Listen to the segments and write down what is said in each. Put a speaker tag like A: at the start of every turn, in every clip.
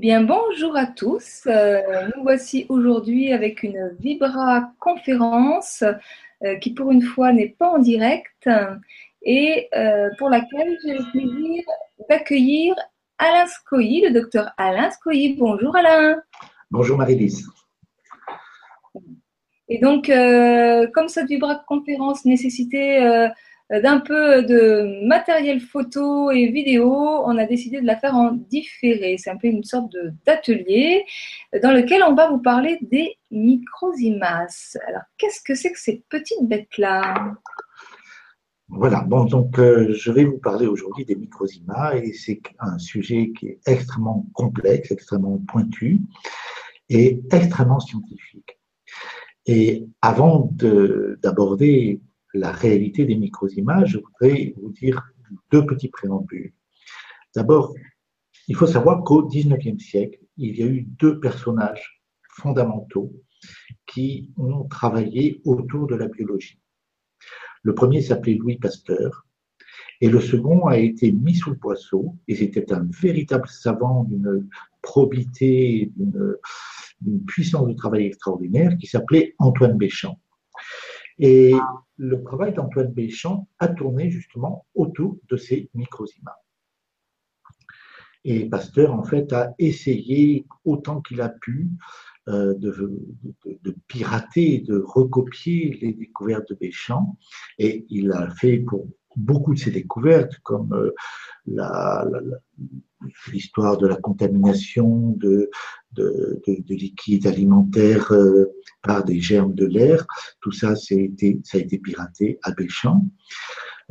A: bien, bonjour à tous. Euh, nous voici aujourd'hui avec une Vibra conférence euh, qui pour une fois n'est pas en direct et euh, pour laquelle j'ai le plaisir d'accueillir Alain Scoy, le docteur Alain Scoy. Bonjour Alain.
B: Bonjour Marie-Lise.
A: Et donc, comme cette Vibra conférence nécessitait d'un peu de matériel photo et vidéo, on a décidé de la faire en différé. C'est un peu une sorte d'atelier dans lequel on va vous parler des microsimas. Alors, qu'est-ce que c'est que ces petites bêtes-là
B: voilà, bon, donc euh, je vais vous parler aujourd'hui des microsimas et c'est un sujet qui est extrêmement complexe, extrêmement pointu et extrêmement scientifique. Et avant d'aborder la réalité des micro-images, je voudrais vous dire deux petits préambules. D'abord, il faut savoir qu'au XIXe siècle, il y a eu deux personnages fondamentaux qui ont travaillé autour de la biologie. Le premier s'appelait Louis Pasteur et le second a été mis sous le poisseau et c'était un véritable savant d'une probité, d'une puissance de travail extraordinaire qui s'appelait Antoine Béchamp. Et le travail d'Antoine Béchamp a tourné justement autour de ces microsimas. Et Pasteur, en fait, a essayé autant qu'il a pu euh, de, pirater, de recopier les découvertes de Béchamp. Et il a fait pour beaucoup de ses découvertes, comme euh, l'histoire de la contamination de, de, liquides alimentaires euh, par des germes de l'air. Tout ça, ça a été piraté à Béchamp.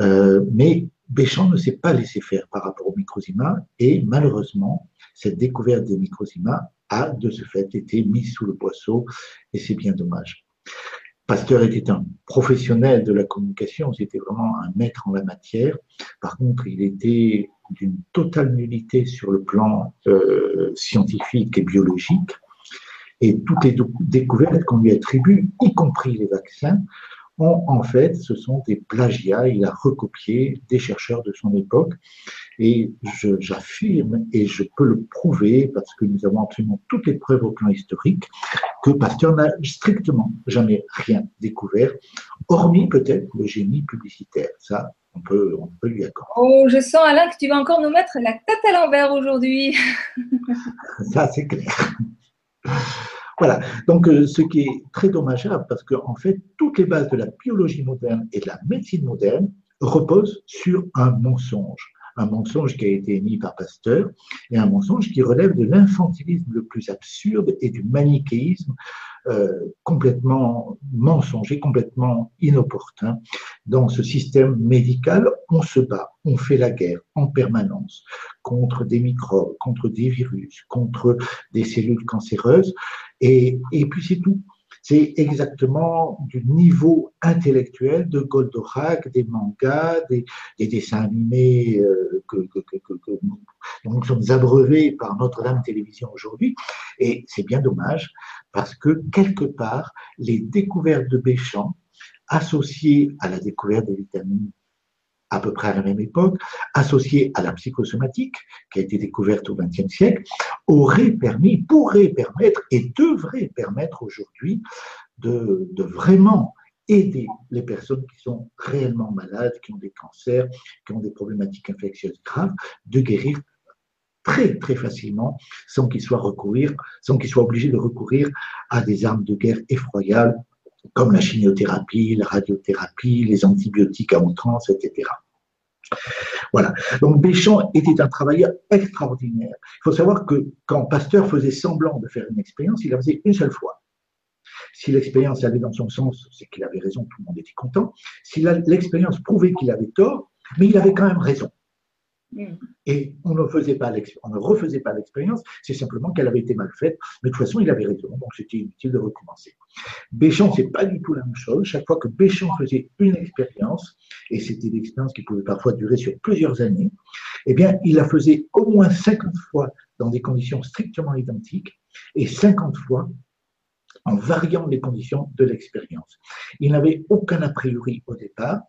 B: Euh, mais Béchamp ne s'est pas laissé faire par rapport aux microsimas et malheureusement, cette découverte des microsimas a de ce fait été mise sous le poisseau et c'est bien dommage. Pasteur était un professionnel de la communication, c'était vraiment un maître en la matière. Par contre, il était d'une totale nullité sur le plan euh, scientifique et biologique. Et toutes les découvertes qu'on lui attribue, y compris les vaccins, en fait, ce sont des plagiats. Il a recopié des chercheurs de son époque. Et j'affirme, et je peux le prouver, parce que nous avons absolument toutes les preuves au plan historique, que Pasteur n'a strictement jamais rien découvert, hormis peut-être le génie publicitaire. Ça, on peut, on peut lui accorder.
A: Oh, je sens, Alain, que tu vas encore nous mettre la tête à l'envers aujourd'hui.
B: Ça, c'est clair. Voilà, donc euh, ce qui est très dommageable parce qu'en en fait, toutes les bases de la biologie moderne et de la médecine moderne reposent sur un mensonge. Un mensonge qui a été émis par Pasteur et un mensonge qui relève de l'infantilisme le plus absurde et du manichéisme euh, complètement mensonger, complètement inopportun. Dans ce système médical, on se bat, on fait la guerre en permanence contre des microbes, contre des virus, contre des cellules cancéreuses. Et, et puis c'est tout. C'est exactement du niveau intellectuel de Goldorak, des mangas, des, dessins animés euh, que, que, nous sommes abreuvés par Notre-Dame Télévision aujourd'hui. Et c'est bien dommage parce que quelque part, les découvertes de Béchamp, associées à la découverte des vitamines à peu près à la même époque, associée à la psychosomatique, qui a été découverte au XXe siècle, aurait permis, pourrait permettre et devrait permettre aujourd'hui de, vraiment aider les personnes qui sont réellement malades, qui ont des cancers, qui ont des problématiques infectieuses graves, de guérir très très facilement sans qu'ils soient recourir, sans qu'ils soient obligés de recourir à des armes de guerre effroyables comme la chimiothérapie, la radiothérapie, les antibiotiques à outrance, etc. Voilà. Donc Béchamp était un travailleur extraordinaire. Il faut savoir que quand Pasteur faisait semblant de faire une expérience, il la faisait une seule fois. Si l'expérience allait dans son sens, c'est qu'il avait raison, tout le monde était content. Si l'expérience prouvait qu'il avait tort, mais il avait quand même raison. Et on ne, faisait pas ne refaisait pas l'expérience, c'est simplement qu'elle avait été mal faite, mais de toute façon, il avait raison, donc c'était inutile de recommencer. Béchamp, c'est pas du tout la même chose. Chaque fois que Béchamp faisait une expérience, et c'était des expériences qui pouvaient parfois durer sur plusieurs années, eh bien, il la faisait au moins 50 fois dans des conditions strictement identiques, et 50 fois en variant les conditions de l'expérience. Il n'avait aucun a priori au départ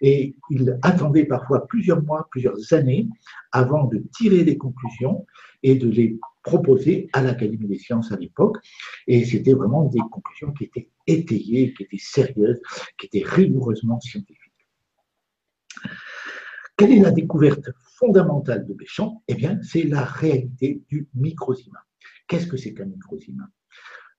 B: et il attendait parfois plusieurs mois, plusieurs années avant de tirer des conclusions et de les proposer à l'Académie des sciences à l'époque. Et c'était vraiment des conclusions qui étaient étayées, qui étaient sérieuses, qui étaient rigoureusement scientifiques. Quelle est la découverte fondamentale de Béchamp? Eh bien, c'est la réalité du microzyma. Qu'est-ce que c'est qu'un microzyma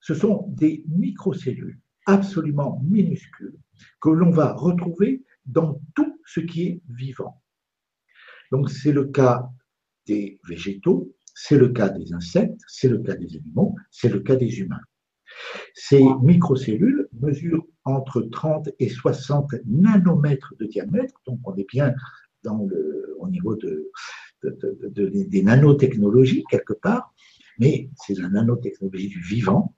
B: Ce sont des microcellules absolument minuscules que l'on va retrouver dans tout ce qui est vivant. Donc, c'est le cas des végétaux, c'est le cas des insectes, c'est le cas des animaux, c'est le cas des humains. Ces microcellules mesurent entre 30 et 60 nanomètres de diamètre, donc on est bien au niveau de, des nanotechnologies quelque part, mais c'est la nanotechnologie du vivant.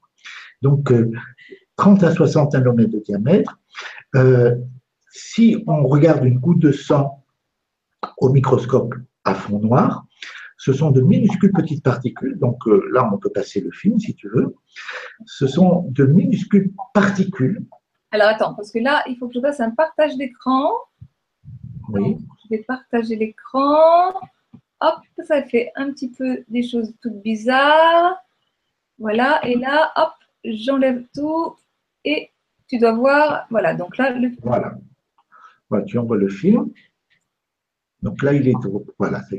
B: Donc, 30 euh, à 60 nanomètres de diamètre. Euh, si on regarde une goutte de sang au microscope à fond noir, ce sont de minuscules petites particules. Donc euh, là, on peut passer le film si tu veux. Ce sont de minuscules particules.
A: Alors attends, parce que là, il faut que je fasse un partage d'écran. Oui. je vais partager l'écran. Hop, ça fait un petit peu des choses toutes bizarres. Voilà, et là, hop, j'enlève tout et tu dois voir, voilà, donc là, le
B: Voilà. voilà tu envoies le film. Donc là, il est, voilà, ça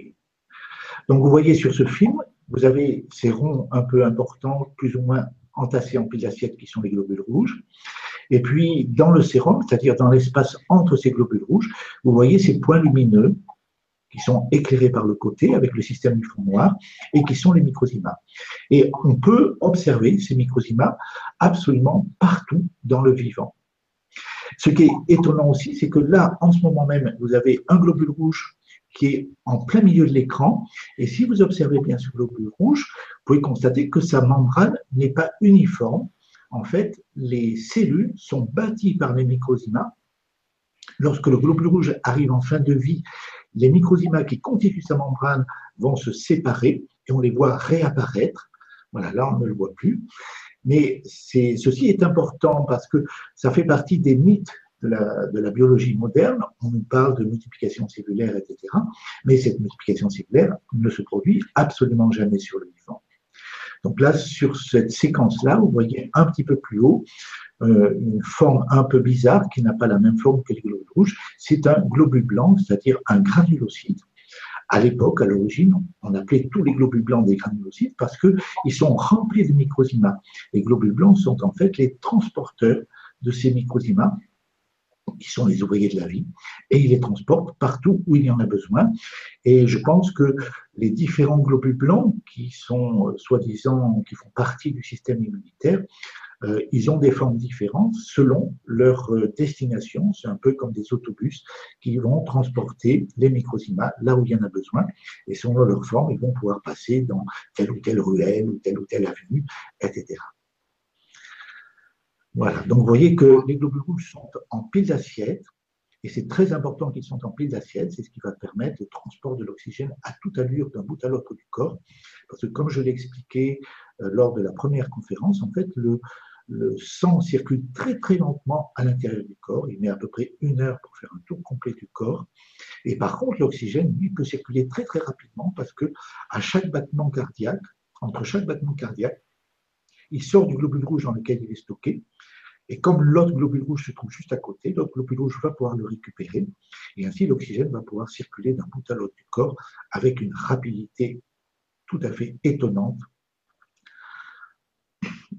B: Donc vous voyez sur ce film, vous avez ces ronds un peu importants, plus ou moins entassés en piles d'assiette qui sont les globules rouges. Et puis, dans le sérum, c'est-à-dire dans l'espace entre ces globules rouges, vous voyez ces points lumineux qui sont éclairés par le côté avec le système du fond noir et qui sont les microzymas. Et on peut observer ces microzymas absolument partout dans le vivant. Ce qui est étonnant aussi, c'est que là, en ce moment même, vous avez un globule rouge qui est en plein milieu de l'écran. Et si vous observez bien ce globule rouge, vous pouvez constater que sa membrane n'est pas uniforme. En fait, les cellules sont bâties par les microzymas. Lorsque le globule rouge arrive en fin de vie les microzymas qui constituent sa membrane vont se séparer et on les voit réapparaître. Voilà, là, on ne le voit plus. Mais ceci est important parce que ça fait partie des mythes de la, de la, biologie moderne. On nous parle de multiplication cellulaire, etc. Mais cette multiplication cellulaire ne se produit absolument jamais sur le vivant. Donc là, sur cette séquence-là, vous voyez un petit peu plus haut euh, une forme un peu bizarre qui n'a pas la même forme que les globules rouges. C'est un globule blanc, c'est-à-dire un granulocyte. À l'époque, à l'origine, on appelait tous les globules blancs des granulocytes parce qu'ils sont remplis de microzymas. Les globules blancs sont en fait les transporteurs de ces microzymas qui sont les ouvriers de la vie, et ils les transportent partout où il y en a besoin. Et je pense que les différents globules blancs qui sont euh, soi-disant, qui font partie du système immunitaire, euh, ils ont des formes différentes selon leur euh, destination. C'est un peu comme des autobus qui vont transporter les microzymas là où il y en a besoin. Et selon leur forme, ils vont pouvoir passer dans telle ou telle ruelle ou telle ou telle avenue, etc. Voilà, donc vous voyez que les globules rouges sont en piles d'assiettes, et c'est très important qu'ils sont en piles d'assiettes, c'est ce qui va permettre le transport de l'oxygène à toute allure d'un bout à l'autre du corps, parce que comme je l'ai expliqué euh, lors de la première conférence, en fait, le, le sang circule très très lentement à l'intérieur du corps. Il met à peu près une heure pour faire un tour complet du corps. Et par contre, l'oxygène, lui, peut circuler très très rapidement parce que à chaque battement cardiaque, entre chaque battement cardiaque, il sort du globule rouge dans lequel il est stocké. Et comme l'autre globule rouge se trouve juste à côté, l'autre globule rouge va pouvoir le récupérer. Et ainsi, l'oxygène va pouvoir circuler d'un bout à l'autre du corps avec une rapidité tout à fait étonnante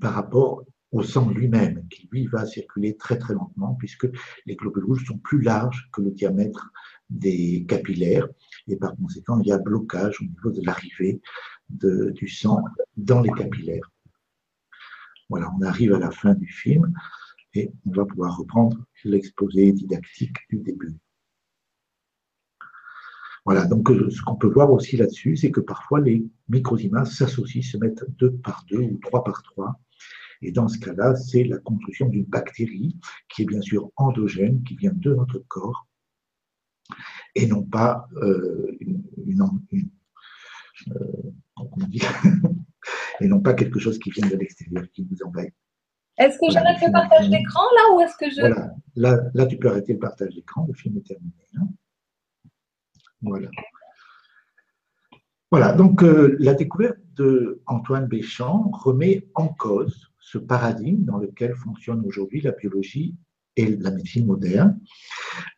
B: par rapport au sang lui-même, qui lui va circuler très très lentement, puisque les globules rouges sont plus larges que le diamètre des capillaires, et par conséquent, il y a blocage au niveau de l'arrivée du sang dans les capillaires. Voilà, on arrive à la fin du film et on va pouvoir reprendre l'exposé didactique du début. Voilà, donc euh, ce qu'on peut voir aussi là-dessus, c'est que parfois les microzymas s'associent, se mettent deux par deux ou trois par trois, et dans ce cas-là, c'est la construction d'une bactérie qui est bien sûr endogène, qui vient de notre corps, et non pas euh, une, euh, et non pas quelque chose qui vient de l'extérieur, qui nous envahit.
A: Est-ce que j'arrête le partage d'écran là ou est-ce que je.
B: Voilà, là, là, tu peux arrêter le partage d'écran, le film est terminé. Hein. Voilà. Voilà, donc euh, la découverte de Antoine Béchamp remet en cause ce paradigme dans lequel fonctionne aujourd'hui la biologie et la médecine moderne,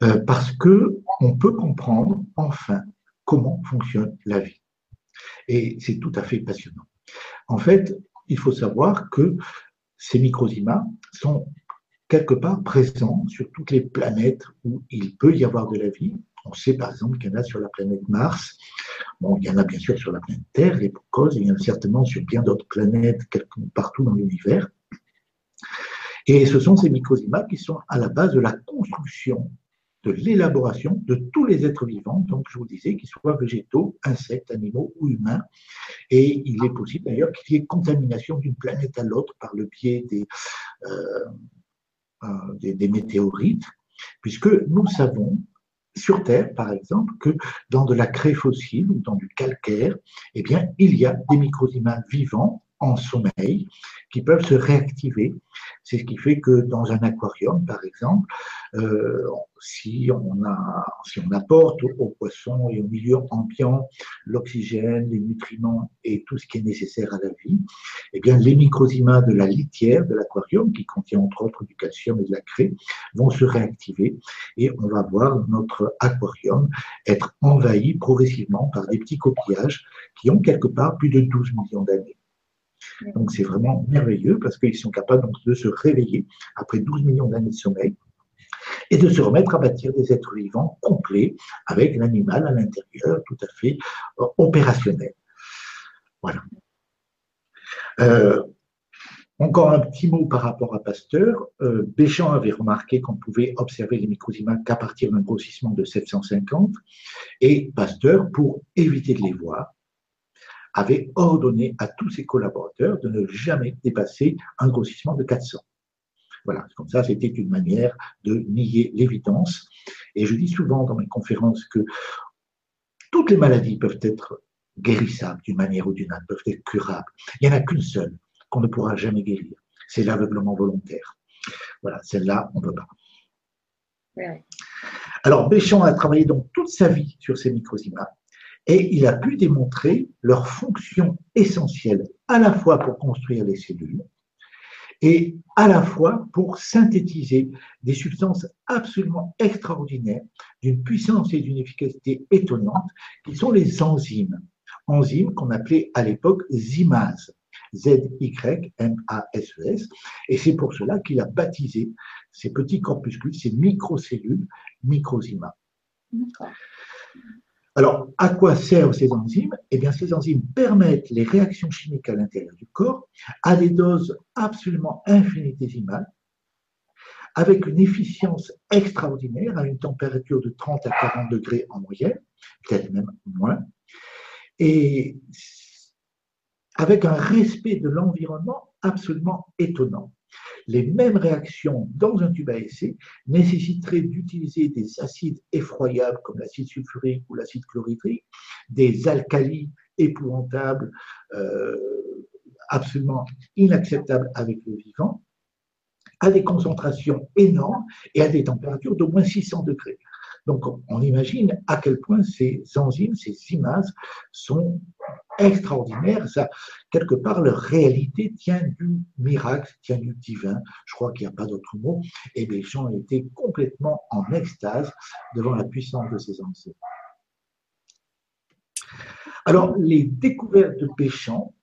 B: euh, parce que on peut comprendre enfin comment fonctionne la vie. Et c'est tout à fait passionnant. En fait, il faut savoir que ces microzymas sont quelque part présents sur toutes les planètes où il peut y avoir de la vie. On sait par exemple qu'il y en a sur la planète Mars. Bon, il y en a bien sûr sur la planète Terre, et pour cause, il y en a certainement sur bien d'autres planètes, partout dans l'univers. Et ce sont ces microzymas qui sont à la base de la construction de l'élaboration de tous les êtres vivants, donc je vous disais, qu'ils soient végétaux, insectes, animaux ou humains. Et il est possible d'ailleurs qu'il y ait contamination d'une planète à l'autre par le biais des, euh, euh, des, météorites, puisque nous savons sur Terre, par exemple, que dans de la craie fossile ou dans du calcaire, eh bien, il y a des microzymas vivants en sommeil qui peuvent se réactiver. C'est ce qui fait que dans un aquarium, par exemple, euh, si, on apporte aux poissons et au milieu ambiant l'oxygène, les nutriments et tout ce qui est nécessaire à la vie, eh bien, les microzymas de la litière de l'aquarium, qui contient entre autres du calcium et de la craie, vont se réactiver et on va voir notre aquarium être envahi progressivement par des petits coquillages qui ont quelque part plus de 12 millions d'années. Donc c'est vraiment merveilleux parce qu'ils sont capables de se réveiller après 12 millions d'années de sommeil et de se remettre à bâtir des êtres vivants complets avec l'animal à l'intérieur tout à fait euh, opérationnel. Voilà. Euh, encore un petit mot par rapport à Pasteur. Euh, Béchamp avait remarqué qu'on pouvait observer les microzymas qu'à partir d'un grossissement de 750 et Pasteur, pour éviter de les voir, avait ordonné à tous ses collaborateurs de ne jamais dépasser un grossissement de 400. Voilà, comme ça, c'était une manière de nier l'évidence. Et je dis souvent dans mes conférences que toutes les maladies peuvent être guérissables d'une manière ou d'une autre, peuvent être curables. Il n'y en a qu'une seule qu'on ne pourra jamais guérir, c'est l'aveuglement volontaire. Voilà, celle-là, on ne peut pas. Alors, Béchamp a travaillé donc toute sa vie sur ces microzymas et il a pu démontrer leur fonction essentielle à la fois pour construire les cellules et à la fois pour synthétiser des substances absolument extraordinaires, d'une puissance et d'une efficacité étonnantes, qui sont les enzymes. Enzymes qu'on appelait à l'époque zymase, Z-Y-M-A-S-E-S, e et c'est pour cela qu'il a baptisé ces petits corpuscules, ces microcellules, microzymas. Alors, à quoi servent ces enzymes? Eh bien, ces enzymes permettent les réactions chimiques à l'intérieur du corps à des doses absolument infinitésimales, avec une efficience extraordinaire à une température de 30 à 40 degrés en moyenne, peut-être même moins, et avec un respect de l'environnement absolument étonnant les mêmes réactions dans un tube à essai nécessiteraient d'utiliser des acides effroyables comme l'acide sulfurique ou l'acide chlorhydrique, des alcalis épouvantables, euh, absolument inacceptables avec le vivant, à des concentrations énormes et à des températures d'au moins 600 degrés. Donc, on imagine à quel point ces enzymes, ces images sont extraordinaires. Quelque part, leur réalité tient du miracle, tient du divin. Je crois qu'il n'y a pas d'autre mot. Et les gens étaient complètement en extase devant la puissance de ces enzymes. Alors, les découvertes de Péchamp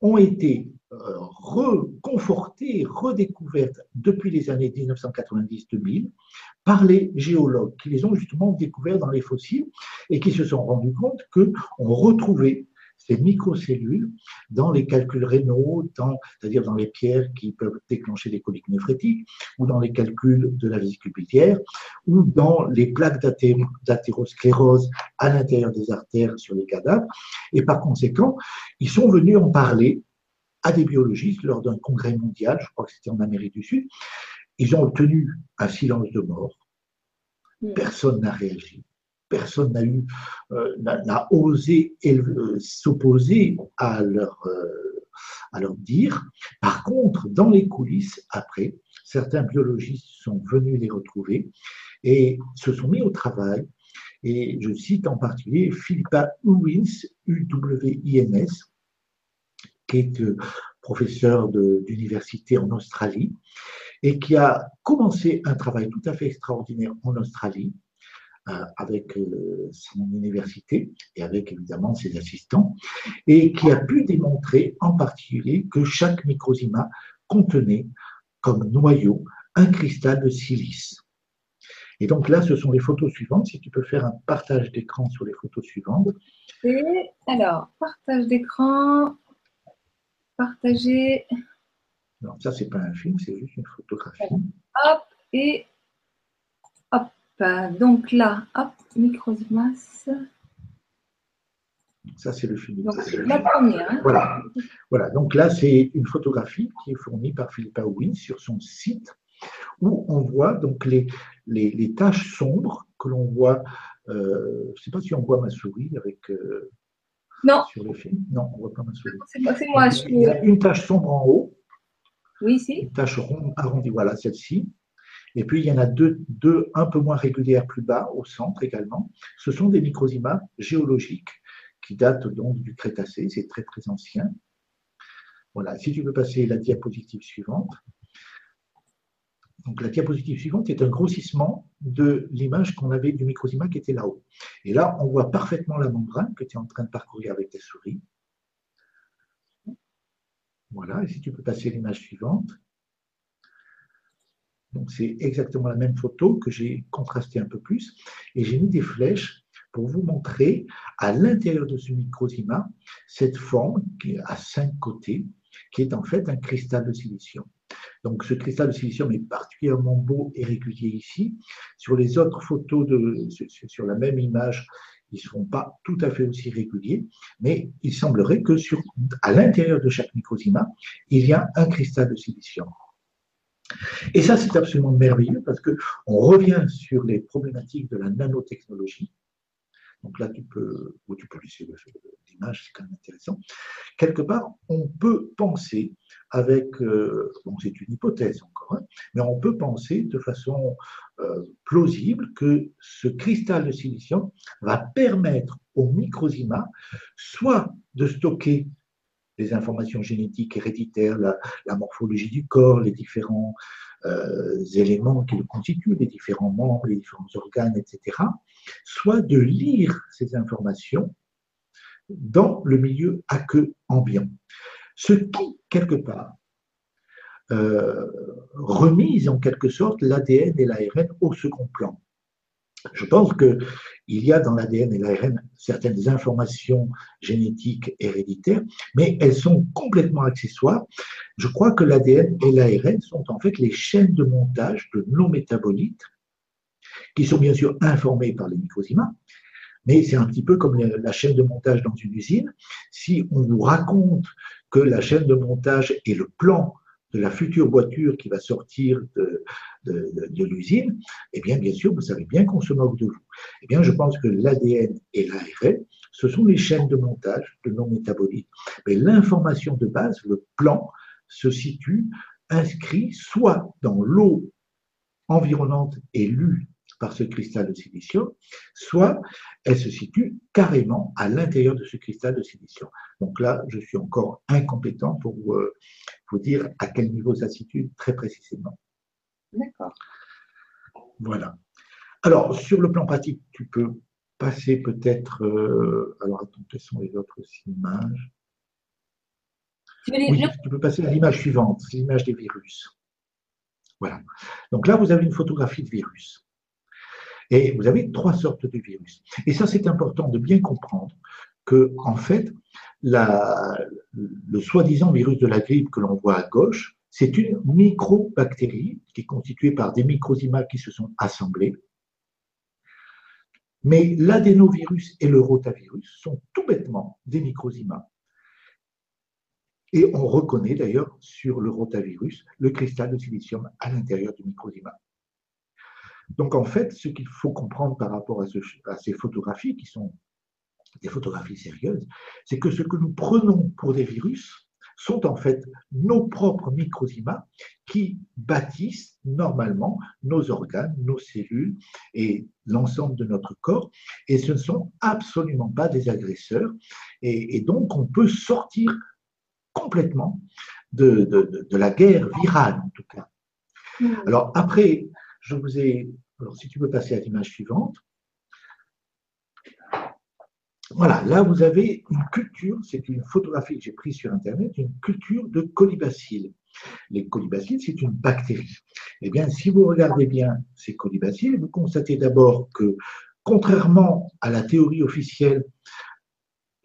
B: ont été euh, reconfortées, redécouvertes depuis les années 1990-2000 par les géologues qui les ont justement découverts dans les fossiles et qui se sont rendus compte qu'on retrouvait ces microcellules dans les calculs rénaux, c'est-à-dire dans les pierres qui peuvent déclencher des coliques néphrétiques, ou dans les calculs de la vésicule biliaire, ou dans les plaques d'athérosclérose à l'intérieur des artères sur les cadavres. Et par conséquent, ils sont venus en parler à des biologistes lors d'un congrès mondial, je crois que c'était en Amérique du Sud, ils ont obtenu un silence de mort. Hmm. Personne n'a réagi. Personne n'a eu, euh, n'a osé euh, s'opposer à leur, euh, à leur dire. Par contre, dans les coulisses, après, certains biologistes sont venus les retrouver et se sont mis au travail. Et je cite en particulier Philippa Owens, UWINS, qui est professeur d'université en Australie et qui a commencé un travail tout à fait extraordinaire en Australie euh, avec euh, son université et avec évidemment ses assistants, et qui a pu démontrer en particulier que chaque microzyma contenait comme noyau un cristal de silice. Et donc là, ce sont les photos suivantes. Si tu peux faire un partage d'écran sur les photos suivantes.
A: Alors, partage d'écran, partager.
B: Non, ça, c'est pas un film, c'est juste une photographie.
A: Hop, et hop. Donc là, hop, microzymas.
B: Ça, c'est le film.
A: Donc, la première. Hein.
B: Voilà. voilà. Donc là, c'est une photographie qui est fournie par Philippa Owens sur son site où on voit donc les, les, taches sombres que l'on voit. Euh, je ne sais pas si on voit ma souris avec. Euh,
A: non.
B: Sur le film. Non, on ne voit pas ma souris.
A: C'est moi. Je...
B: Il y a une tache sombre en haut.
A: Oui, ici.
B: Une tache ronde arrondie. Voilà, celle-ci. Et puis, il y en a deux, deux un peu moins régulières plus bas, au centre également. Ce sont des microzymas géologiques qui datent donc du Crétacé. C'est très, très ancien. Voilà, si tu veux passer la diapositive suivante. Donc la diapositive suivante est un grossissement de l'image qu'on avait du microzyma qui était là-haut. Et là, on voit parfaitement la membrane que tu es en train de parcourir avec ta souris. Voilà, et si tu peux passer l'image suivante. Donc c'est exactement la même photo que j'ai contrastée un peu plus. Et j'ai mis des flèches pour vous montrer à l'intérieur de ce microzyma cette forme qui a cinq côtés, qui est en fait un cristal de silicium. Donc ce cristal de silicium est particulièrement beau et régulier ici. Sur les autres photos, de, sur la même image, ils ne seront pas tout à fait aussi réguliers, mais il semblerait que l'intérieur de chaque microzyma, il y a un cristal de silicium. Et ça, c'est absolument merveilleux parce qu'on revient sur les problématiques de la nanotechnologie. Donc là, tu peux, ou tu peux laisser l'image, c'est quand même intéressant. Quelque part, on peut penser avec, euh, bon, c'est une hypothèse encore, hein, mais on peut penser de façon euh, plausible que ce cristal de silicium va permettre au microzyma soit de stocker les informations génétiques héréditaires, la, morphologie du corps, les différents euh, éléments qui le constituent, les différents membres, les différents organes, etc., soit de lire ces informations dans le milieu aqueux ambiant. Ce qui, quelque part, euh, remise en quelque sorte l'ADN et l'ARN au second plan. Je pense qu'il y a dans l'ADN et l'ARN certaines informations génétiques héréditaires, mais elles sont complètement accessoires. Je crois que l'ADN et l'ARN sont en fait les chaînes de montage de nos métabolites, qui sont bien sûr informés par les microzymas, mais c'est un petit peu comme la chaîne de montage dans une usine. Si on vous raconte que la chaîne de montage est le plan de la future voiture qui va sortir de, de, l'usine, eh bien, bien sûr, vous savez bien qu'on se moque de vous. Eh bien, je pense que l'ADN et l'ARN, ce sont les chaînes de montage de nos métabolites. Mais l'information de base, le plan, se situe inscrit soit dans l'eau environnante et lue par ce cristal de silicium, soit elle se situe carrément à l'intérieur de ce cristal de silicium. Donc là, je suis encore incompétent pour euh, vous dire à quel niveau ça se situe très précisément.
A: D'accord.
B: Voilà. Alors, sur le plan pratique, tu peux passer peut-être. Euh, alors, attends, quelles sont les autres images? Oui, tu peux passer à l'image suivante, l'image des virus. Voilà. Donc là, vous avez une photographie de virus. Et vous avez trois sortes de virus. Et ça, c'est important de bien comprendre que, en fait, le soi-disant virus de la grippe que l'on voit à gauche, c'est une microbactérie qui est constituée par des microzymas qui se sont assemblés. Mais l'adénovirus et le rotavirus sont tout bêtement des microzymas. Et on reconnaît d'ailleurs sur le rotavirus le cristal de silicium à l'intérieur du microzyma. Donc en fait, ce qu'il faut comprendre par rapport à, ces photographies, qui sont des photographies sérieuses, c'est que ce que nous prenons pour des virus sont en fait nos propres microzymas qui bâtissent normalement nos organes, nos cellules et l'ensemble de notre corps. Et ce ne sont absolument pas des agresseurs. Et, donc, on peut sortir complètement de, de, la guerre virale, en tout cas. Hmm. Alors, après, je vous ai. Alors, si tu peux passer à l'image suivante. Voilà, là vous avez une culture, c'est une photographie que j'ai prise sur Internet, une culture de colibacilles. Les colibacilles, c'est une bactérie. Eh bien, si vous regardez bien ces colibacilles, vous constatez d'abord que, contrairement à la théorie officielle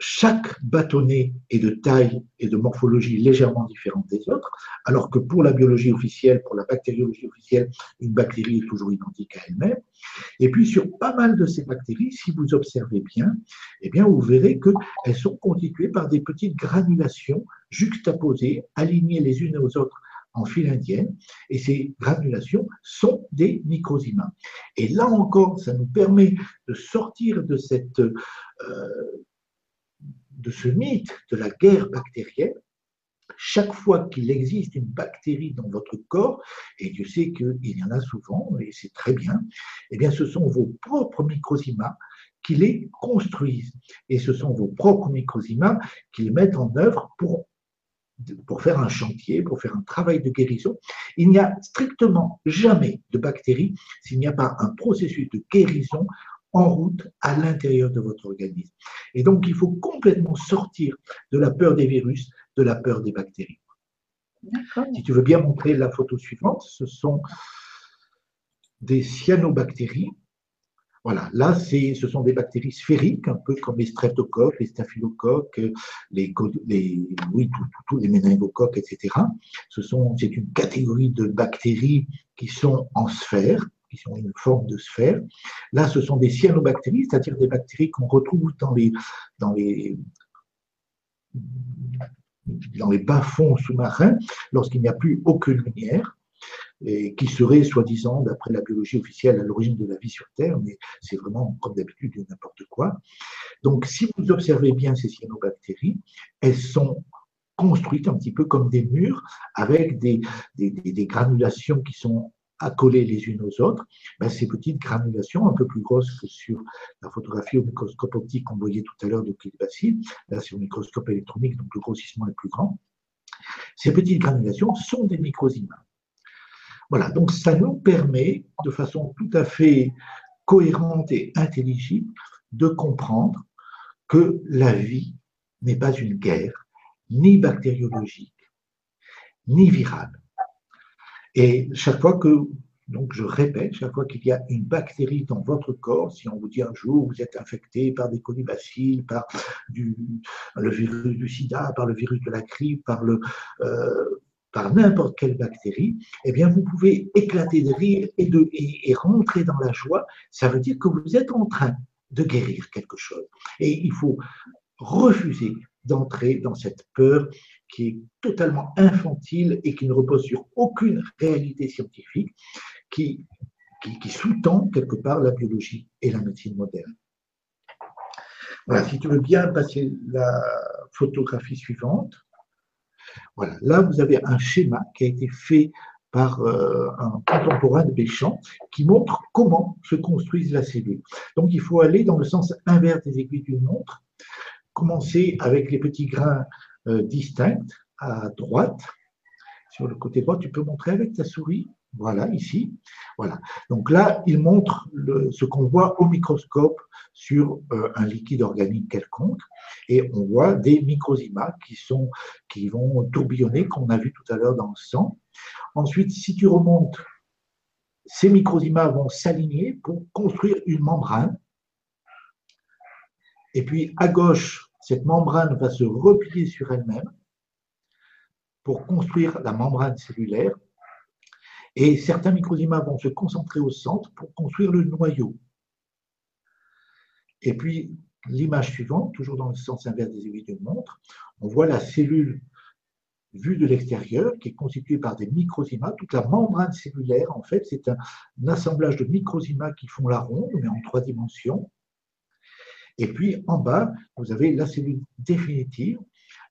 B: chaque bâtonnet est de taille et de morphologie légèrement différente des autres, alors que pour la biologie officielle, pour la bactériologie officielle, une bactérie est toujours identique à elle-même. Et puis sur pas mal de ces bactéries, si vous observez bien, eh bien vous verrez qu'elles sont constituées par des petites granulations juxtaposées, alignées les unes aux autres en file indienne, et ces granulations sont des microzymas. Et là encore, ça nous permet de sortir de cette euh, de ce mythe de la guerre bactérienne, chaque fois qu'il existe une bactérie dans votre corps, et Dieu sait qu'il y en a souvent, et c'est très bien, eh bien ce sont vos propres microzymas qui les construisent. Et ce sont vos propres microzymas qui les mettent en œuvre pour, pour faire un chantier, pour faire un travail de guérison. Il n'y a strictement jamais de bactéries s'il n'y a pas un processus de guérison en route à l'intérieur de votre organisme. Et donc, il faut complètement sortir de la peur des virus, de la peur des bactéries. Si tu veux bien montrer la photo suivante, ce sont des cyanobactéries. Voilà, là, ce sont des bactéries sphériques, un peu comme les streptocoques, les staphylocoques, les, les, oui, tous les méningocoques, etc. Ce sont, c'est une catégorie de bactéries qui sont en sphère, qui sont une forme de sphère. Là, ce sont des cyanobactéries, c'est-à-dire des bactéries qu'on retrouve dans les, dans les, dans les bas-fonds sous-marins lorsqu'il n'y a plus aucune lumière et qui serait soi-disant, d'après la biologie officielle, à l'origine de la vie sur Terre, mais c'est vraiment, comme d'habitude, n'importe quoi. Donc, si vous observez bien ces cyanobactéries, elles sont construites un petit peu comme des murs avec des, des, des granulations qui sont accolées les unes aux autres, ben, ces petites granulations, un peu plus grosses que sur la photographie au microscope optique qu'on voyait tout à l'heure de bacilles, là c'est au microscope électronique, donc le grossissement est plus grand, ces petites granulations sont des microzymas. Voilà, donc ça nous permet de façon tout à fait cohérente et intelligible de comprendre que la vie n'est pas une guerre, ni bactériologique, ni virale. Et chaque fois que, donc je répète, chaque fois qu'il y a une bactérie dans votre corps, si on vous dit un jour vous êtes infecté par des colibacilles, par du, le virus du sida, par le virus de la grippe, par euh, n'importe quelle bactérie, eh bien, vous pouvez éclater de rire et, de, et, rentrer dans la joie. Ça veut dire que vous êtes en train de guérir quelque chose. Et il faut refuser d'entrer dans cette peur qui est totalement infantile et qui ne repose sur aucune réalité scientifique, qui, qui, sous-tend quelque part la biologie et la médecine moderne. Voilà, si tu veux bien passer la photographie suivante. Voilà, là vous avez un schéma qui a été fait par euh, un contemporain de Béchamp qui montre comment se construise la cellule. Donc il faut aller dans le sens inverse des aiguilles d'une montre, commencer avec les petits grains euh, distincte à droite. Sur le côté droit, tu peux montrer avec ta souris. Voilà, ici. Voilà. Donc là, il montre ce qu'on voit au microscope sur euh, un liquide organique quelconque. Et on voit des microzymas qui, sont, qui vont tourbillonner, qu'on a vu tout à l'heure dans le sang. Ensuite, si tu remontes, ces microzymas vont s'aligner pour construire une membrane. Et puis à gauche, cette membrane va se replier sur elle-même pour construire la membrane cellulaire. Et certains microzymas vont se concentrer au centre pour construire le noyau. Et puis, l'image suivante, toujours dans le sens inverse des aiguilles d'une montre, on voit la cellule vue de l'extérieur, qui est constituée par des microzymas. Toute la membrane cellulaire, en fait, c'est un, assemblage de microzymas qui font la ronde, mais en trois dimensions. Et puis en bas, vous avez la cellule définitive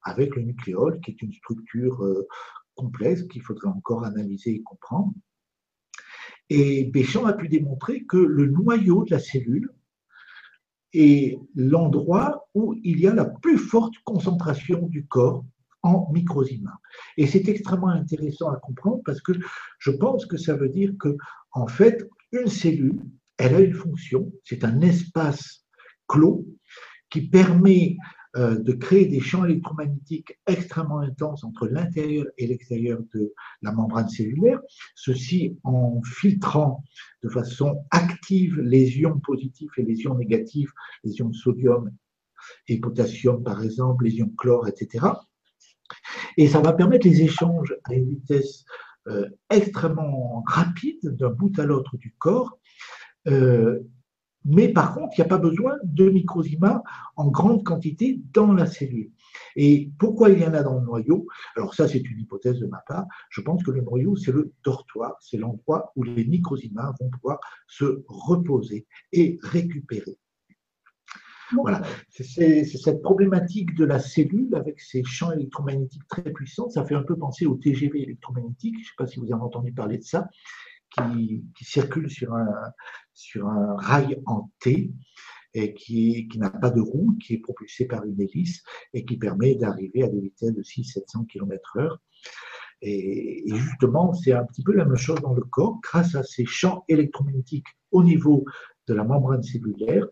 B: avec le nucléole, qui est une structure euh, complexe qu'il faudrait encore analyser et comprendre. Et Béchamp a pu démontrer que le noyau de la cellule est l'endroit où il y a la plus forte concentration du corps en microzyma. Et c'est extrêmement intéressant à comprendre parce que je pense que ça veut dire que, en fait, une cellule, elle a une fonction, c'est un espace clos qui permet euh, de créer des champs électromagnétiques extrêmement intenses entre l'intérieur et l'extérieur de la membrane cellulaire, ceci en filtrant de façon active les ions positifs et les ions négatifs, les ions de sodium et potassium par exemple, les ions chlore, etc. Et ça va permettre les échanges à une vitesse euh, extrêmement rapide d'un bout à l'autre du corps. Euh, mais par contre, il n'y a pas besoin de microzyma en grande quantité dans la cellule. Et pourquoi il y en a dans le noyau? Alors ça, c'est une hypothèse de ma part. Je pense que le noyau, c'est le dortoir, c'est l'endroit où les microzymas vont pouvoir se reposer et récupérer. Voilà, c'est cette problématique de la cellule avec ses champs électromagnétiques très puissants. Ça fait un peu penser au TGV électromagnétique. Je ne sais pas si vous avez entendu parler de ça, qui, circule sur un, sur un rail en T et qui, qui n'a pas de roue, qui est propulsé par une hélice et qui permet d'arriver à des vitesses de 600-700 km/h. Et, justement, c'est un petit peu la même chose dans le corps, grâce à ces champs électromagnétiques au niveau de la membrane cellulaire,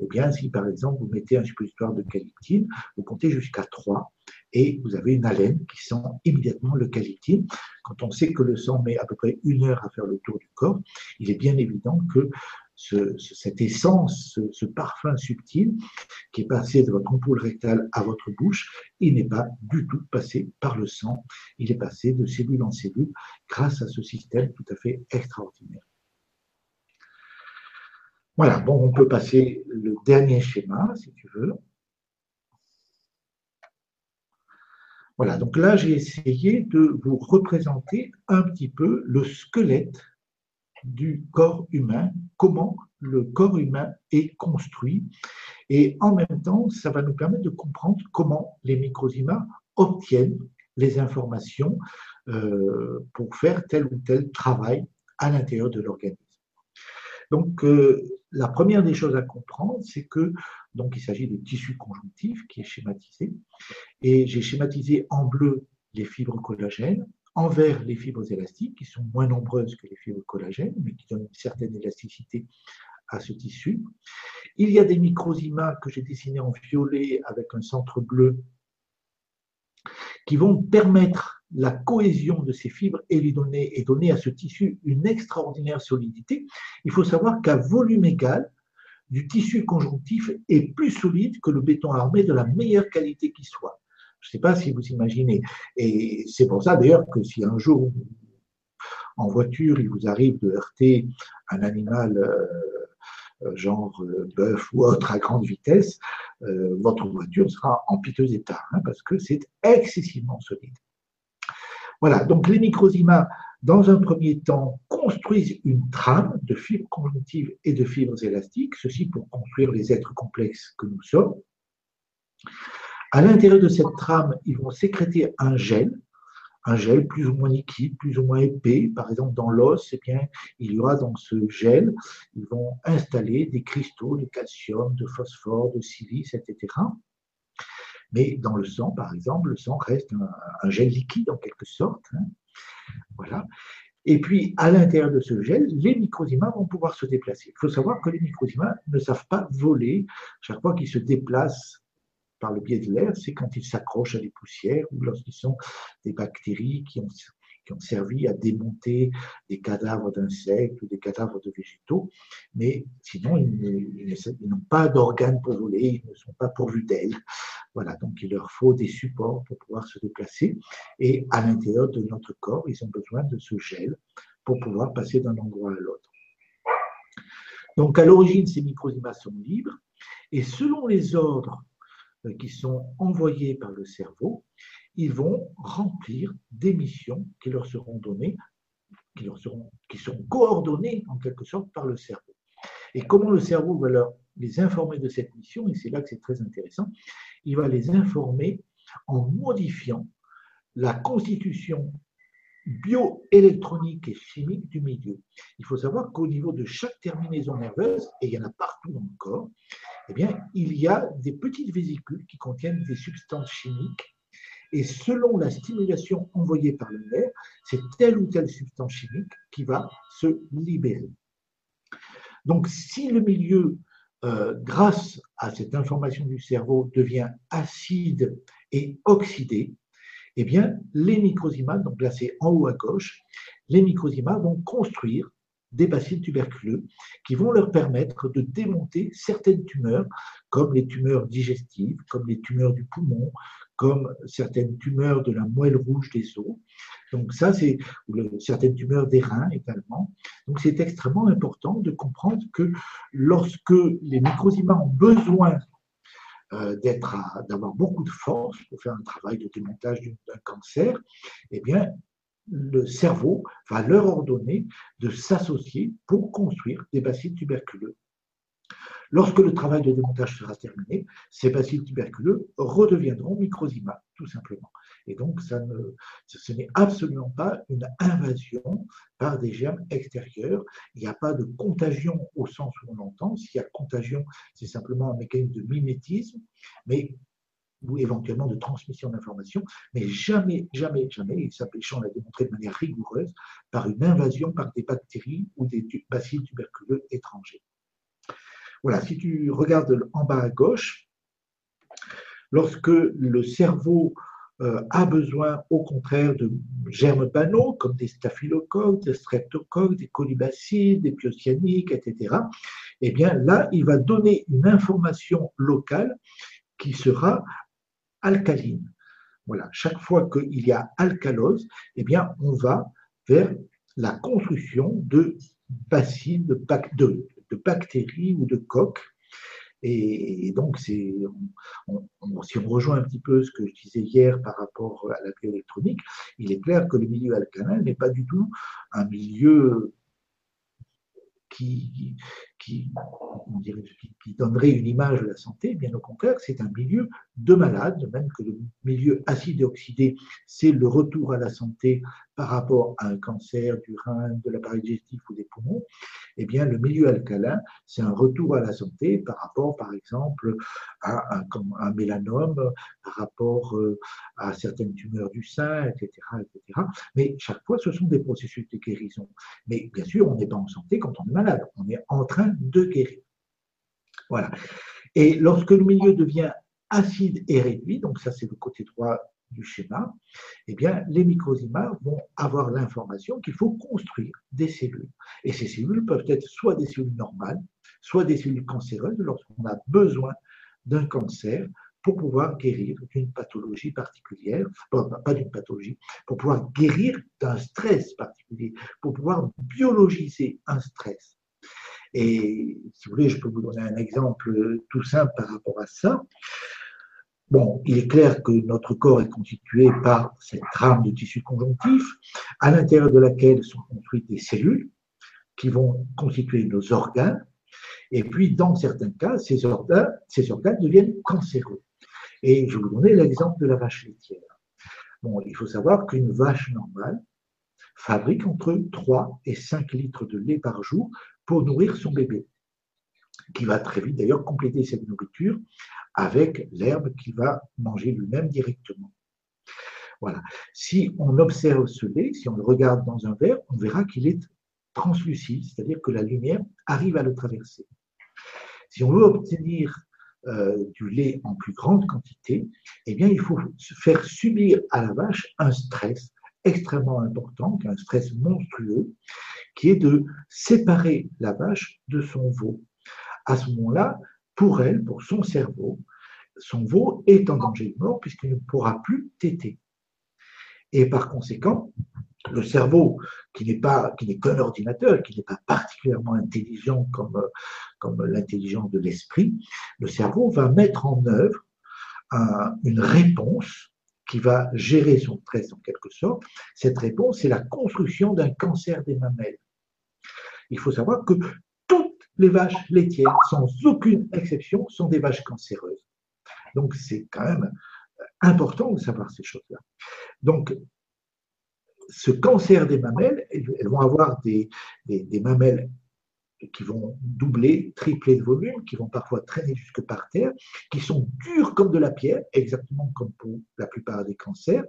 B: eh bien, si par exemple vous mettez un suppositoire de calyptine, vous comptez jusqu'à 3 et vous avez une haleine qui sent immédiatement le calyptine. Quand on sait que le sang met à peu près une heure à faire le tour du corps, il est bien évident que cette essence, ce, parfum subtil qui est passé de votre ampoule rectale à votre bouche, il n'est pas du tout passé par le sang, il est passé de cellule en cellule grâce à ce système tout à fait extraordinaire. Voilà, bon, on peut passer le dernier schéma, si tu veux. Voilà, donc là, j'ai essayé de vous représenter un petit peu le squelette du corps humain, comment le corps humain est construit. Et en même temps, ça va nous permettre de comprendre comment les microzymas obtiennent les informations euh, pour faire tel ou tel travail à l'intérieur de l'organisme. Donc, euh, la première des choses à comprendre, c'est que donc il s'agit de tissu conjonctif qui est schématisé, et j'ai schématisé en bleu les fibres collagènes, en vert les fibres élastiques qui sont moins nombreuses que les fibres collagènes, mais qui donnent une certaine élasticité à ce tissu. Il y a des microzymas que j'ai dessinés en violet avec un centre bleu qui vont permettre la cohésion de ces fibres et lui donner, et donner à ce tissu une extraordinaire solidité, il faut savoir qu'à volume égal, du tissu conjonctif est plus solide que le béton armé de la meilleure qualité qui soit. Je ne sais pas si vous imaginez. Et c'est pour ça d'ailleurs que si un jour, en voiture, il vous arrive de heurter un animal euh, euh, genre euh, bœuf ou autre à grande vitesse, votre voiture sera en piteux état, hein, parce que c'est excessivement solide. Voilà, donc les microzymas, dans un premier temps, construisent une trame de fibres conjonctives et de fibres élastiques, ceci pour construire les êtres complexes que nous sommes. À l'intérieur de cette trame, ils vont sécréter un gel, un gel plus ou moins liquide, plus ou moins épais. Par exemple, dans l'os, eh bien, il y aura dans ce gel, ils vont installer des cristaux de calcium, de phosphore, de silice, etc. Mais dans le sang, par exemple, le sang reste un, gel liquide en quelque sorte. Hein. Voilà. Et puis, à l'intérieur de ce gel, les microzymas vont pouvoir se déplacer. Il faut savoir que les microzymas ne savent pas voler. Chaque fois qu'ils se déplacent par le biais de l'air, c'est quand ils s'accrochent à des poussières ou lorsqu'ils sont des bactéries qui ont qui ont servi à démonter des cadavres d'insectes ou des cadavres de végétaux, mais sinon, ils, n'ont pas d'organes pour voler, ils ne sont pas pourvus d'ailes. Voilà, donc il leur faut des supports pour pouvoir se déplacer. Et à l'intérieur de notre corps, ils ont besoin de ce gel pour pouvoir passer d'un endroit à l'autre. Donc à l'origine, ces microzymas sont libres et selon les ordres euh, qui sont envoyés par le cerveau, ils vont remplir des missions qui leur seront données, qui, leur seront, qui sont coordonnées en quelque sorte par le cerveau. Et comment le cerveau va les informer de cette mission, et c'est là que c'est très intéressant, il va les informer en modifiant la constitution bioélectronique et chimique du milieu. Il faut savoir qu'au niveau de chaque terminaison nerveuse, et il y en a partout dans le corps, eh bien, il y a des petites vésicules qui contiennent des substances chimiques. Et selon la stimulation envoyée par le nerf, c'est telle ou telle substance chimique qui va se libérer. Donc, si le milieu, euh, grâce à cette information du cerveau, devient acide et oxydé, eh bien, les microzymas, donc là c'est en haut à gauche, les microzymas vont construire des bacilles tuberculeux qui vont leur permettre de démonter certaines tumeurs, comme les tumeurs digestives, comme les tumeurs du poumon, comme certaines tumeurs de la moelle rouge des os. Donc ça, c'est certaines tumeurs des reins également. Donc c'est extrêmement important de comprendre que lorsque les microzymas ont besoin euh, d'être, d'avoir beaucoup de force pour faire un travail de démontage d'un cancer, eh bien, le cerveau va leur ordonner de s'associer pour construire des bacilles tuberculeux. Lorsque le travail de démontage sera terminé, ces bacilles tuberculeux redeviendront microzymas, tout simplement. Et donc, ça ne, ce n'est absolument pas une invasion par des germes extérieurs. Il n'y a pas de contagion au sens où on l'entend. S'il y a contagion, c'est simplement un mécanisme de mimétisme, mais ou éventuellement de transmission d'informations, mais jamais, jamais, jamais, et ça Péchon l'a démontré de manière rigoureuse, par une invasion par des bactéries ou des bacilles tuberculeux étrangers. Voilà, si tu regardes en bas à gauche, lorsque le cerveau a besoin au contraire de germes panneaux comme des staphylocoques, des streptocoques, des colibacilles, des piocyaniques, etc., eh bien là, il va donner une information locale qui sera alcaline. Voilà, chaque fois qu'il y a alcalose, eh bien, on va vers la construction de bacilles, de bactéries ou de coques et, donc, c'est, si on rejoint un petit peu ce que je disais hier par rapport à la bioélectronique, il est clair que le milieu alcalin n'est pas du tout un milieu qui, qui, donnerait une image de la santé, bien au contraire, c'est un milieu de malade, même que le milieu acide et oxydé, c'est le retour à la santé par rapport à un cancer du rein, de l'appareil digestif ou des poumons, eh bien, le milieu alcalin, c'est un retour à la santé par rapport, par exemple, à un, un mélanome, par rapport euh, à certaines tumeurs du sein, etc., etc. Mais chaque fois, ce sont des processus de guérison. Mais bien sûr, on n'est pas en santé quand on est malade, on est en train de guérir. Voilà. Et lorsque le milieu devient acide et réduit, donc ça c'est le côté droit du schéma, eh bien, les microzymas vont avoir l'information qu'il faut construire des cellules. Et ces cellules peuvent être soit des cellules normales, soit des cellules cancéreuses lorsqu'on a besoin d'un cancer pour pouvoir guérir d'une pathologie particulière, pas d'une pathologie, pour pouvoir guérir d'un stress particulier, pour pouvoir biologiser un stress. Et si vous voulez, je peux vous donner un exemple tout simple par rapport à ça. Bon, il est clair que notre corps est constitué par cette trame de tissu conjonctif, à l'intérieur de laquelle sont construites des cellules qui vont constituer nos organes. Et puis, dans certains cas, ces organes, ces organes deviennent cancéreux. Et je vais vous donner l'exemple de la vache laitière. Bon, il faut savoir qu'une vache normale fabrique entre 3 et 5 litres de lait par jour pour nourrir son bébé, qui va très vite d'ailleurs compléter cette nourriture avec l'herbe qu'il va manger lui-même directement. Voilà. Si on observe ce lait, si on le regarde dans un verre, on verra qu'il est translucide, c'est-à-dire que la lumière arrive à le traverser. Si on veut obtenir euh, du lait en plus grande quantité, eh bien, il faut faire subir à la vache un stress extrêmement important, un stress monstrueux, qui est de séparer la vache de son veau. À ce moment-là, pour elle, pour son cerveau, son veau est en danger de mort puisqu'il ne pourra plus téter. Et par conséquent, le cerveau, qui n'est pas, qui n'est qu'un ordinateur, qui n'est pas particulièrement intelligent comme, comme l'intelligence de l'esprit, le cerveau va mettre en œuvre une réponse qui va gérer son stress en quelque sorte. Cette réponse, c'est la construction d'un cancer des mamelles. Il faut savoir que les vaches laitières, sans aucune exception, sont des vaches cancéreuses. Donc c'est quand même important de savoir ces choses-là. Donc, ce cancer des mamelles, elles vont avoir des mamelles qui vont doubler, tripler de volume, qui vont parfois traîner jusque par terre, qui sont durs comme de la pierre, exactement comme pour la plupart des cancers.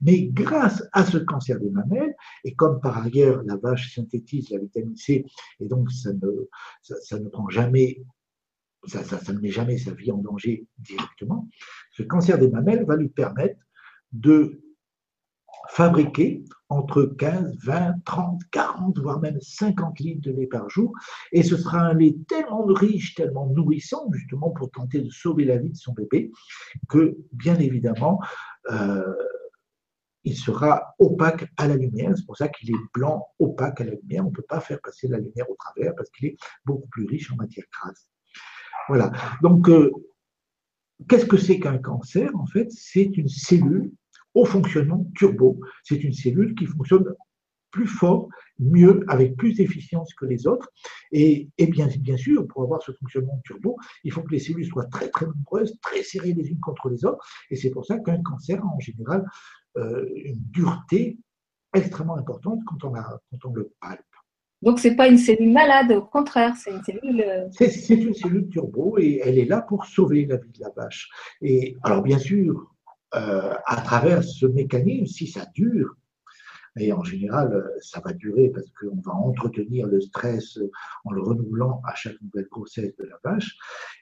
B: Mais grâce à ce cancer des mamelles, et comme par ailleurs la vache synthétise la vitamine C, et donc ça ne, ça, ne prend jamais, ça, ça ne met jamais sa vie en danger directement, ce cancer des mamelles va lui permettre de fabriquer entre 15, 20, 30, 40, voire même 50 litres de lait par jour. Et ce sera un lait tellement riche, tellement nourrissant, justement pour tenter de sauver la vie de son bébé, que bien évidemment, euh, il sera opaque à la lumière. C'est pour ça qu'il est blanc, opaque à la lumière. On ne peut pas faire passer la lumière au travers parce qu'il est beaucoup plus riche en matière grasse. Voilà. Donc, euh, qu'est-ce que c'est qu'un cancer? En fait, c'est une cellule au fonctionnement turbo. C'est une cellule qui fonctionne plus fort, mieux, avec plus d'efficience que les autres. Et, bien, bien sûr, pour avoir ce fonctionnement turbo, il faut que les cellules soient très très nombreuses, très serrées les unes contre les autres. Et c'est pour ça qu'un cancer a en général euh, une dureté extrêmement importante quand on, a, quand on le palpe.
A: Donc, ce n'est pas une cellule malade, au contraire, c'est une cellule.
B: Euh, c'est une cellule turbo et elle est là pour sauver la vie de la vache. Et alors, bien sûr, euh, à travers ce mécanisme, si ça dure, et en général, ça va durer parce qu'on va entretenir le stress en le renouvelant à chaque nouvelle grossesse de la vache.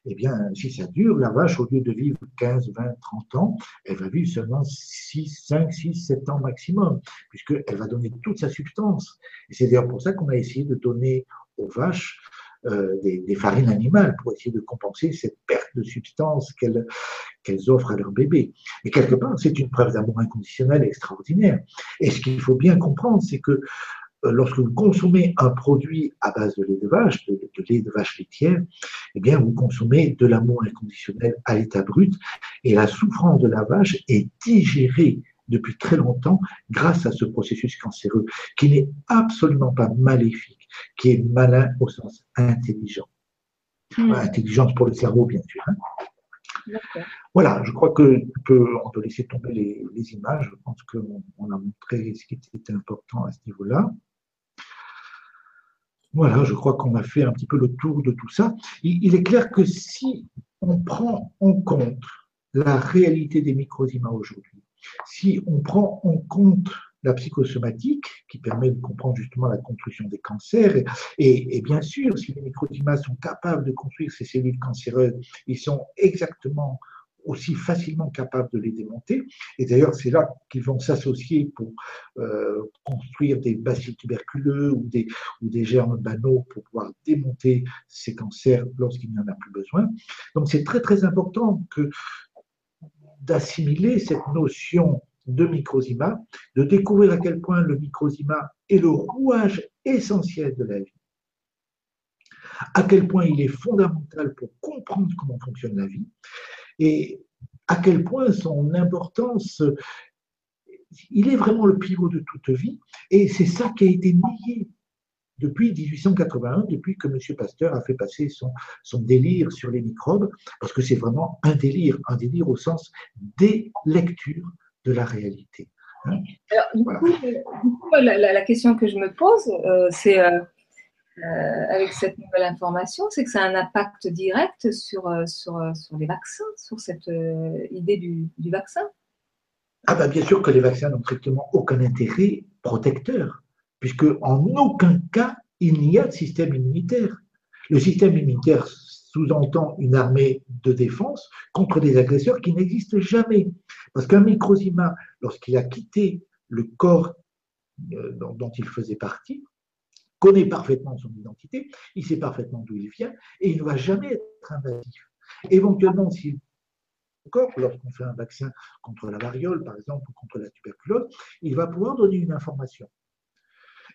B: Eh bien, si ça dure, la vache, au lieu de vivre 15, 20, 30 ans, elle va vivre seulement 6, 5, 6, 7 ans maximum, puisqu'elle va donner toute sa substance. Et c'est d'ailleurs pour ça qu'on a essayé de donner aux vaches euh, des, farines animales pour essayer de compenser cette perte de substance qu'elles offrent à leur bébé. Mais quelque part, c'est une preuve d'amour inconditionnel extraordinaire. Et ce qu'il faut bien comprendre, c'est que euh, lorsque vous consommez un produit à base de lait de vache, de, lait de vache laitière, eh bien, vous consommez de l'amour inconditionnel à l'état brut et la souffrance de la vache est digérée depuis très longtemps grâce à ce processus cancéreux qui n'est absolument pas maléfique, qui est malin au sens intelligent. Hmm. Intelligence pour le cerveau, bien sûr. Hein. Voilà, je crois qu'on peut, on peut laisser tomber les, images. Je pense qu'on a montré ce qui était important à ce niveau-là. Voilà, je crois qu'on a fait un petit peu le tour de tout ça. il est clair que si on prend en compte la réalité des microzymas aujourd'hui, si on prend en compte la psychosomatique, qui permet de comprendre justement la construction des cancers, et, bien sûr, si les microzymas sont capables de construire ces cellules cancéreuses, ils sont exactement aussi facilement capables de les démonter. Et d'ailleurs, c'est là qu'ils vont s'associer pour euh, construire des bacilles tuberculeux ou des, ou des germes banaux pour pouvoir démonter ces cancers lorsqu'il n'y en a plus besoin. Donc, c'est très, très important que d'assimiler cette notion de microzyma, de découvrir à quel point le microzyma est le rouage essentiel de la vie, à quel point il est fondamental pour comprendre comment fonctionne la vie, et à quel point son importance, il est vraiment le pivot de toute vie, et c'est ça qui a été nié depuis 1881, depuis que M. Pasteur a fait passer son, son délire sur les microbes, parce que c'est vraiment un délire, un délire au sens des lectures de la réalité.
A: Hein. du, coup, la, question que je me pose, euh, c'est euh, euh, avec cette nouvelle information, c'est que ça a un impact direct sur, sur, sur les vaccins, sur cette idée du, du vaccin?
B: Ah ben bien sûr que les vaccins n'ont strictement aucun intérêt protecteur puisque en aucun cas il n'y a de système immunitaire. Le système immunitaire sous-entend une armée de défense contre des agresseurs qui n'existent jamais. Parce qu'un microzyma, lorsqu'il a quitté le corps euh, dont il faisait partie, connaît parfaitement son identité, il sait parfaitement d'où il vient, et il ne va jamais être invasif. Éventuellement, s'il lorsqu'on fait un vaccin contre la variole, par exemple, ou contre la tuberculose, il va pouvoir donner une information.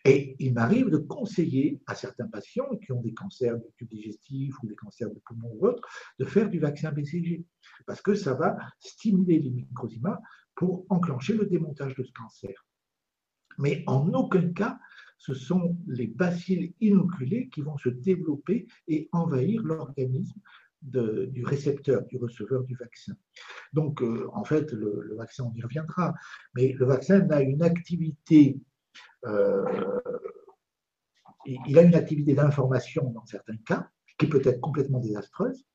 B: Et il m'arrive de conseiller à certains patients qui ont des cancers du tube digestif ou des cancers de poumon ou autres de faire du vaccin BCG parce que ça va stimuler les microzymas pour enclencher le démontage de ce cancer. Mais en aucun cas, ce sont les bacilles inoculées qui vont se développer et envahir l'organisme du récepteur, du receveur du vaccin. Donc, euh, en fait, le, vaccin, on y reviendra, mais le vaccin a une activité, il a une activité d'information dans certains cas, qui peut être complètement désastreuse.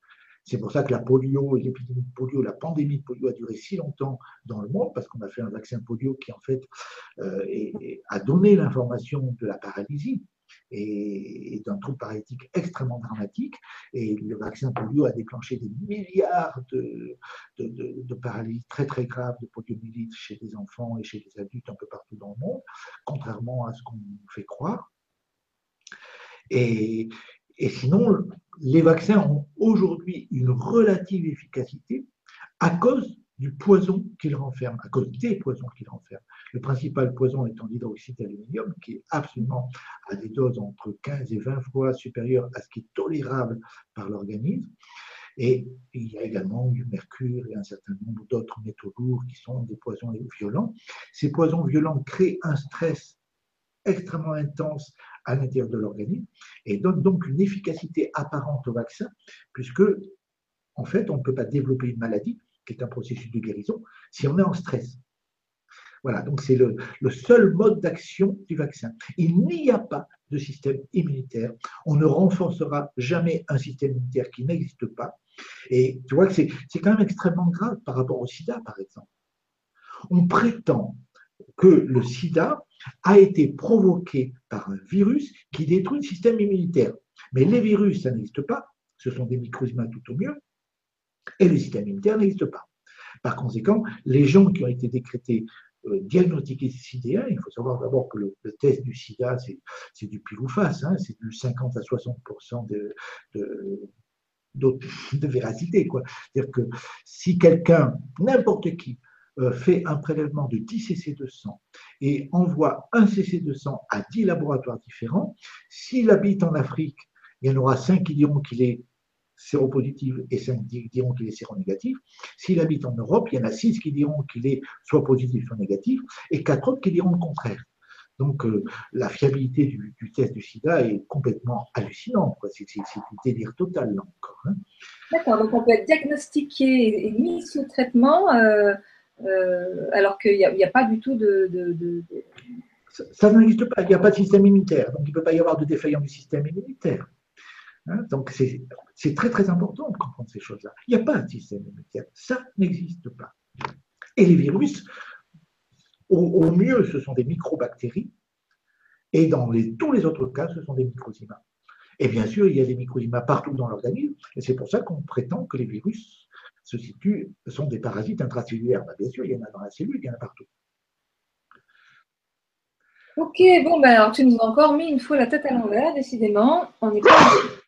B: C'est pour ça que la polio, l'épidémie de polio, la pandémie de polio a duré si longtemps dans le monde, parce qu'on a fait un vaccin polio qui, en fait, euh, a donné l'information de la paralysie et, d'un trouble paralytique extrêmement dramatique. Et le vaccin polio a déclenché des milliards de, de, paralysie très très graves de poliomyélite chez des enfants et chez des adultes un peu partout dans le monde, contrairement à ce qu'on fait croire. Et, et sinon, les vaccins ont aujourd'hui une relative efficacité à cause du poison qu'ils renferment, à cause des poisons qu'ils renferment. Le principal poison étant l'hydroxyde d'aluminium, qui est absolument à des doses entre 15 et 20 fois supérieures à ce qui est tolérable par l'organisme. Et il y a également du mercure et un certain nombre d'autres métaux lourds qui sont des poisons violents. Ces poisons violents créent un stress extrêmement intense à l'intérieur de l'organisme et donne donc une efficacité apparente au vaccin, puisque en fait, on ne peut pas développer une maladie, qui est un processus de guérison, si on est en stress. Voilà, donc c'est le, seul mode d'action du vaccin. Il n'y a pas de système immunitaire. On ne renforcera jamais un système immunitaire qui n'existe pas. Et tu vois que c'est quand même extrêmement grave par rapport au sida, par exemple. On prétend que le sida a été provoqué par un virus qui détruit le système immunitaire. Mais les virus, ça n'existe pas, ce sont des microzymas tout au mieux, et le système immunitaire n'existe pas. Par conséquent, les gens qui ont été décrétés euh, diagnostiqués sidéens, il faut savoir d'abord que le, test du sida, c'est du pile ou face, hein, c'est du 50 à 60 de, de, de, véracité. C'est-à-dire que si quelqu'un, n'importe qui, euh, fait un prélèvement de 10 cc de sang et envoie un cc de sang à 10 laboratoires différents, s'il habite en Afrique, il y en aura 5 qui diront qu'il est séropositif et 5 diront qu'il est séronégatif. S'il habite en Europe, il y en a 6 qui diront qu'il est soit positif soit négatif et 4 autres qui diront le contraire. Donc euh, la fiabilité du, test du sida est complètement hallucinante. C'est du délire total là encore.
A: Hein. D'accord, donc on peut être diagnostiqué et mis sous traitement euh, euh, alors qu'il n'y a, pas du tout de.
B: Ça, n'existe pas, il n'y a pas de système immunitaire, donc il ne peut pas y avoir de défaillance du système immunitaire. Hein, donc c'est très très important de comprendre ces choses-là. Il n'y a pas de système immunitaire, ça n'existe pas. Et les virus, au, mieux, ce sont des microbactéries, et dans tous les autres cas, ce sont des microzymas. Et bien sûr, il y a des microzymas partout dans l'organisme, et c'est pour ça qu'on prétend que les virus se situent, sont des parasites intracellulaires. Bah, bien sûr, il y en a dans la cellule, il y en a partout.
A: Ok, bon, ben alors tu nous as encore mis une fois la tête à l'envers, décidément. On pas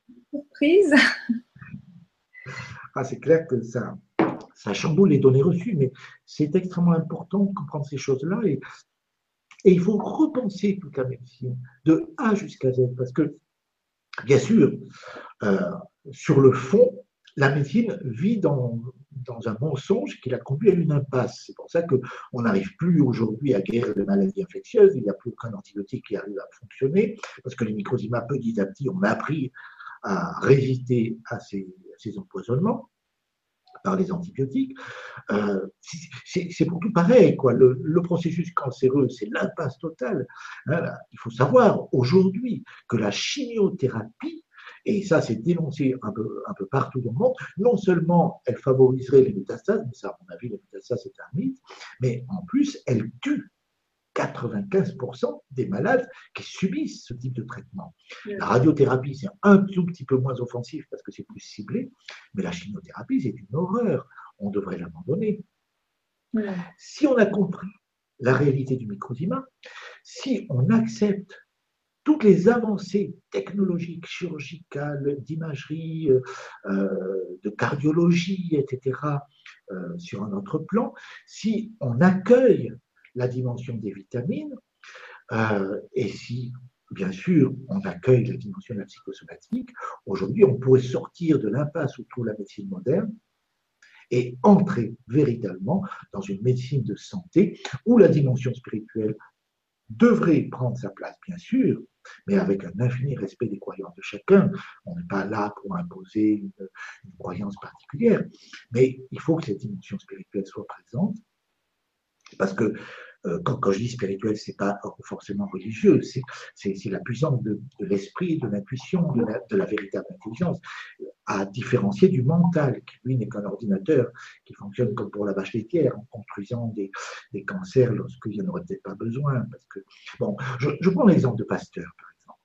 B: Ah, c'est clair que ça, ça chamboule les données reçues, mais c'est extrêmement important de comprendre ces choses-là et, et il faut repenser toute la médecine, de A jusqu'à Z, parce que, bien sûr, euh, sur le fond, la médecine vit dans, dans un mensonge qui l'a conduit à une impasse. C'est pour ça qu'on n'arrive plus aujourd'hui à guérir les maladies infectieuses, il n'y a plus aucun antibiotique qui arrive à fonctionner, parce que les microzymas, petit à petit, on a appris à résister à ces, empoisonnements par les antibiotiques. Euh, c'est pour tout pareil. Quoi. Le, processus cancéreux, c'est l'impasse totale. Hein, il faut savoir aujourd'hui que la chimiothérapie et ça c'est dénoncé un peu, un peu partout dans le monde, non seulement elle favoriserait les métastases, mais ça à mon avis les métastases c'est un mythe, mais en plus elle tue 95% des malades qui subissent ce type de traitement. La radiothérapie, c'est un tout petit peu moins offensif parce que c'est plus ciblé, mais la chimiothérapie, c'est une horreur. On devrait l'abandonner. Si on a compris la réalité du microzyma, si on accepte toutes les avancées technologiques, chirurgicales, d'imagerie, euh, euh, de cardiologie, etc., euh, sur un autre plan, si on accueille la dimension des vitamines, et si, bien sûr, on accueille la dimension de la psychosomatique, aujourd'hui, on pourrait sortir de l'impasse où trouve la médecine moderne et entrer véritablement dans une médecine de santé où la dimension spirituelle devrait prendre sa place, bien sûr, mais avec un infini respect des croyances de chacun. On n'est pas là pour imposer une, une croyance particulière, mais il faut que cette dimension spirituelle soit présente, parce que euh, quand, quand, je dis spirituel, c'est pas forcément religieux, c'est la puissance de, l'esprit, de l'intuition, de la, véritable intelligence, à différencier du mental, qui lui n'est qu'un ordinateur qui fonctionne comme pour la vache laitière, en construisant des, cancers lorsqu'il n'y en aurait peut-être pas besoin. Parce que, bon, je, je prends l'exemple de Pasteur, par exemple.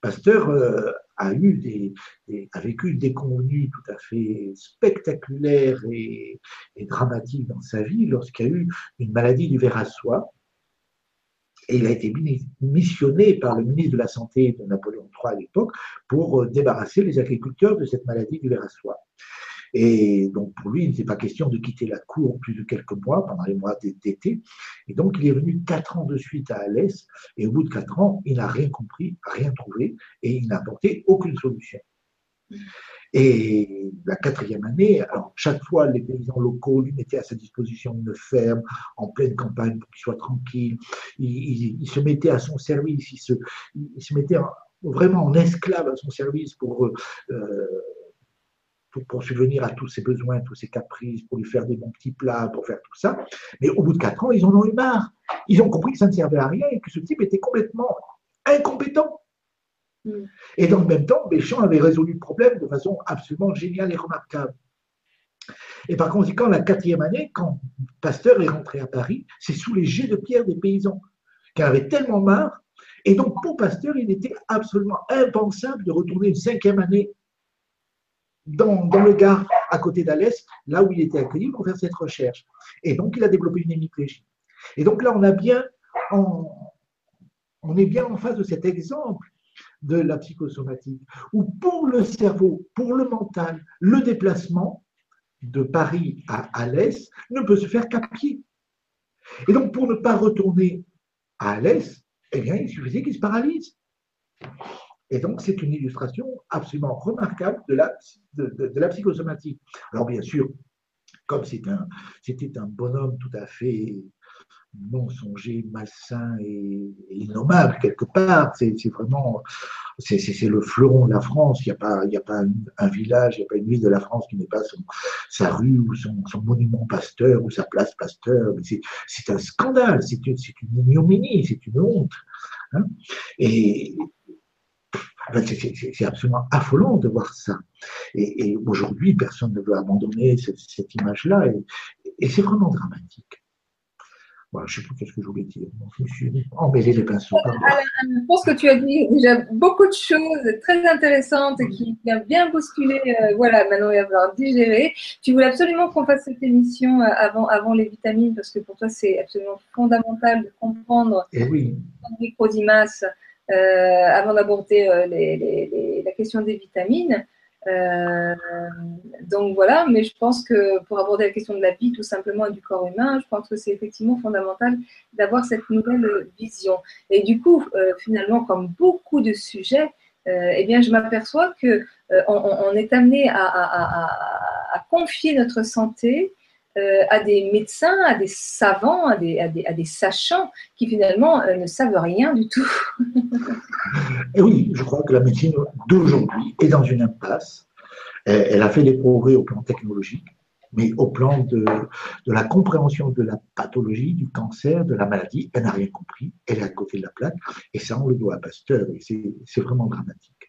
B: Pasteur euh, a, vécu des convenus tout à fait spectaculaires et, et dramatiques dans sa vie lorsqu'il y a eu une maladie du ver à soie. Et il a été missionné par le ministre de la Santé de Napoléon III à l'époque pour euh, débarrasser les agriculteurs de cette maladie du ver à soie. Et donc, pour lui, il n'était pas question de quitter la cour plus de quelques mois, pendant les mois d'été. Et donc, il est venu quatre ans de suite à Alès. Et au bout de quatre ans, il n'a rien compris, rien trouvé, et il n'a apporté aucune solution. Et la quatrième année, alors chaque fois, les paysans locaux lui mettaient à sa disposition une ferme en pleine campagne pour qu'il soit tranquille. Il, se mettait à son service, il se, il mettait vraiment en esclave à son service pour euh, pour, pour, subvenir à tous ses besoins, tous ses caprices, pour lui faire des bons petits plats, pour faire tout ça. Mais au bout de quatre ans, ils en ont eu marre. Ils ont compris que ça ne servait à rien et que ce type était complètement incompétent. Mm. Et dans le même temps, Béchamp avait résolu le problème de façon absolument géniale et remarquable. Et par conséquent, la quatrième année, quand Pasteur est rentré à Paris, c'est sous les jets de pierre des paysans, qui en avaient tellement marre. Et donc, pour Pasteur, il était absolument impensable de retourner une cinquième année dans, le Gard, à côté d'Alès, là où il était accueilli pour faire cette recherche. Et donc, il a développé une hémiplégie. Et donc là, on a bien, on est bien en face de cet exemple de la psychosomatique, où pour le cerveau, pour le mental, le déplacement de Paris à Alès ne peut se faire qu'à pied. Et donc, pour ne pas retourner à Alès, eh bien, il suffisait qu'il se paralyse. Et donc, c'est une illustration absolument remarquable de la, de, la psychosomatique. Alors, bien sûr, comme c'était un, un bonhomme tout à fait mensonger, malsain et, et innommable quelque part, c'est vraiment c'est le fleuron de la France. Il n'y a pas, y a pas un, village, il n'y a pas une ville de la France qui n'ait pas son, sa rue ou son, son, monument Pasteur ou sa place Pasteur. C'est un scandale, c'est une, une ignominie, c'est une honte. Hein et, c'est absolument affolant de voir ça. Et, et aujourd'hui, personne ne veut abandonner cette, cette image-là, et, et c'est vraiment dramatique. Voilà, je ne sais plus qu'est-ce que je voulais dire. Je me suis emmêlé les pinceaux.
A: je pense que tu as dit déjà beaucoup de choses très intéressantes qui ont bien bousculé. Euh, voilà, maintenant il va falloir digérer. Tu voulais absolument qu'on fasse cette émission euh, avant, avant les vitamines parce que pour toi c'est absolument fondamental de comprendre
B: et eh oui.
A: Euh, avant d'aborder euh, la question des vitamines. Euh, donc voilà, mais je pense que pour aborder la question de la vie tout simplement et du corps humain, je pense que c'est effectivement fondamental d'avoir cette nouvelle vision. Et du coup, finalement, comme beaucoup de sujets, eh bien, je m'aperçois que on, est amené à, confier notre santé euh, à des médecins, à des savants, à des, sachants qui finalement euh, ne savent rien du tout.
B: Oui, je crois que la médecine d'aujourd'hui est dans une impasse. Elle, a fait des progrès au plan technologique, mais au plan de, la compréhension de la pathologie, du cancer, de la maladie, elle n'a rien compris. Elle est à côté de la plaque. Et ça, on le doit à Pasteur. C'est vraiment dramatique.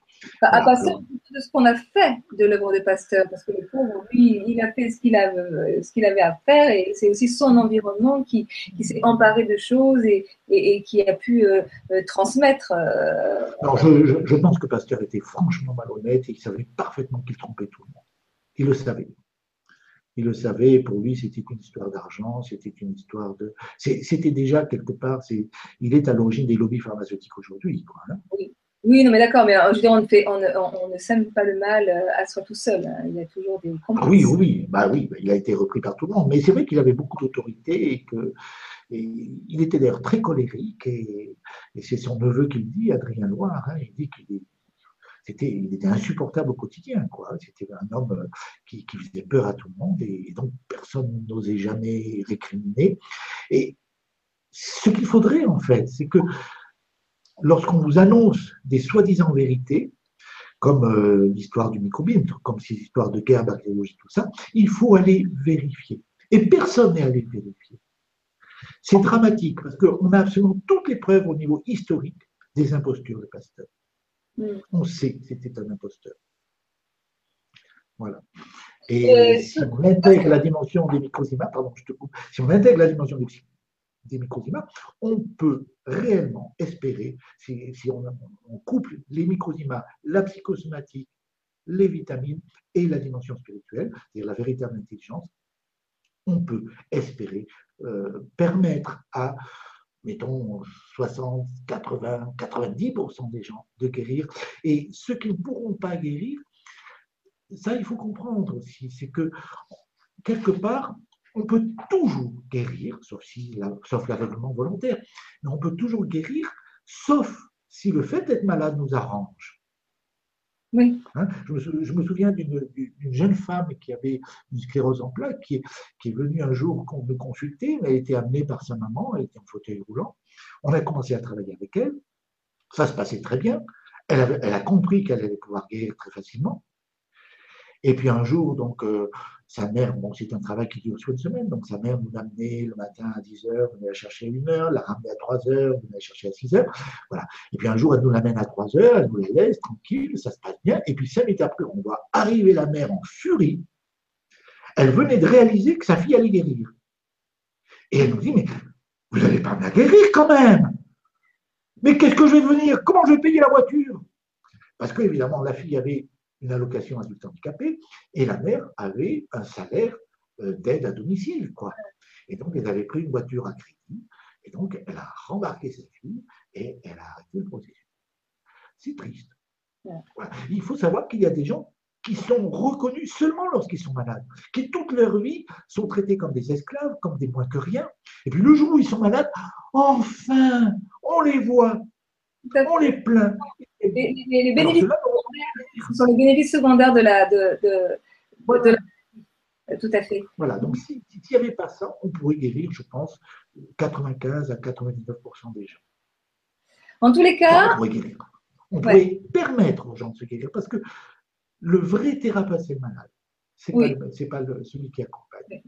A: Bah, à passer de ce qu'on a fait de l'œuvre de Pasteur, parce que le pauvre, lui, il a fait ce qu'il avait, ce qu'il avait à faire, et c'est aussi son environnement qui, qui s'est emparé de choses et, et, et qui a pu euh, euh transmettre. Euh...
B: Non, je, je, je, pense que Pasteur était franchement malhonnête et il savait parfaitement qu'il trompait tout le monde. Il le savait. Il le savait, pour lui, c'était une histoire d'argent, c'était une histoire de. C'était déjà quelque part, il est à l'origine des lobbies pharmaceutiques aujourd'hui. Hein.
A: Oui. Oui, non, mais d'accord, mais je veux dire, on ne, fait, on, on, on ne sème pas le mal euh, à soi tout seul. Hein. Il y a toujours des
B: ah oui, oui, bah oui, il a été repris par tout le monde. Mais c'est vrai qu'il avait beaucoup d'autorité et que et il était d'ailleurs très colérique et, et c'est son neveu qui le dit, Adrien Loire, hein, il dit qu'il il était insupportable au quotidien, quoi. C'était un homme euh, qui, qui, faisait peur à tout le monde et, donc personne n'osait jamais récriminer. Et ce qu'il faudrait en fait, c'est que lorsqu'on vous annonce des soi-disant vérités, comme euh, l'histoire du microbiote, comme ces histoires de guerre, bactériologie, tout ça, il faut aller vérifier. Et personne n'est allé vérifier. C'est dramatique parce qu'on a absolument toutes les preuves au niveau historique des impostures de Pasteur. Mm. On sait que c'était un imposteur. Voilà. Et euh, si on intègre la dimension des microzymas, pardon, je te coupe, si on intègre la dimension des, des on peut réellement espérer, si, on, couple les microzymas, la psychosomatique, les vitamines et la dimension spirituelle, c'est-à-dire la véritable intelligence, on peut espérer euh, permettre à, mettons, 60, 80, 90% des gens de guérir. Et ceux qui ne pourront pas guérir, ça, il faut comprendre aussi, c'est que quelque part, on peut toujours guérir, sauf, si, sauf l'aveuglement volontaire, mais on peut toujours guérir, sauf si le fait d'être malade nous arrange. Oui. Hein, je, me, souviens d'une jeune femme qui avait une sclérose en plaques, qui, qui est venue un jour me consulter, elle a été amenée par sa maman, elle était en fauteuil roulant. On a commencé à travailler avec elle, ça se passait très bien. Elle, elle a compris qu'elle allait pouvoir guérir très facilement. Et puis un jour, donc, euh, sa mère, bon, c'est un travail qui dure sur une semaine, donc sa mère nous l'amenait le matin à 10 heures, venait la chercher à 1 heure, la ramenait à 3 heures, venait la chercher à 6 heures. Voilà. Et puis un jour, elle nous l'amène à 3 heures, elle nous la laisse tranquille, ça se passe bien. Et puis cinq minutes après, on voit arriver la mère en furie. Elle venait de réaliser que sa fille allait guérir. Et elle nous dit, mais vous n'allez pas me guérir quand même. Mais qu'est-ce que je vais devenir? Comment je vais payer la voiture? Parce qu'évidemment, la fille avait une allocation adulte handicapé, et la mère avait un salaire euh, d'aide à domicile. Quoi. Et donc, elle avait pris une voiture à crédit, et donc, elle a rembarqué sa fille, et elle a arrêté le processus. C'est triste. Il faut savoir qu'il y a des gens qui sont reconnus seulement lorsqu'ils sont malades, qui toute leur vie sont traités comme des esclaves, comme des moins que rien. Et puis le jour où ils sont malades, enfin, on les voit, on les plaint.
A: Les, sont les bénéfices secondaires de la, de, de, Tout à fait.
B: Voilà, donc s'il n'y avait pas ça, on pourrait guérir, je pense, 95 à 99% des gens.
A: En tous les cas.
B: on pourrait guérir. On pourrait permettre aux gens de se guérir parce que le vrai thérapeute, c'est le malade. Ce n'est pas, celui qui accompagne.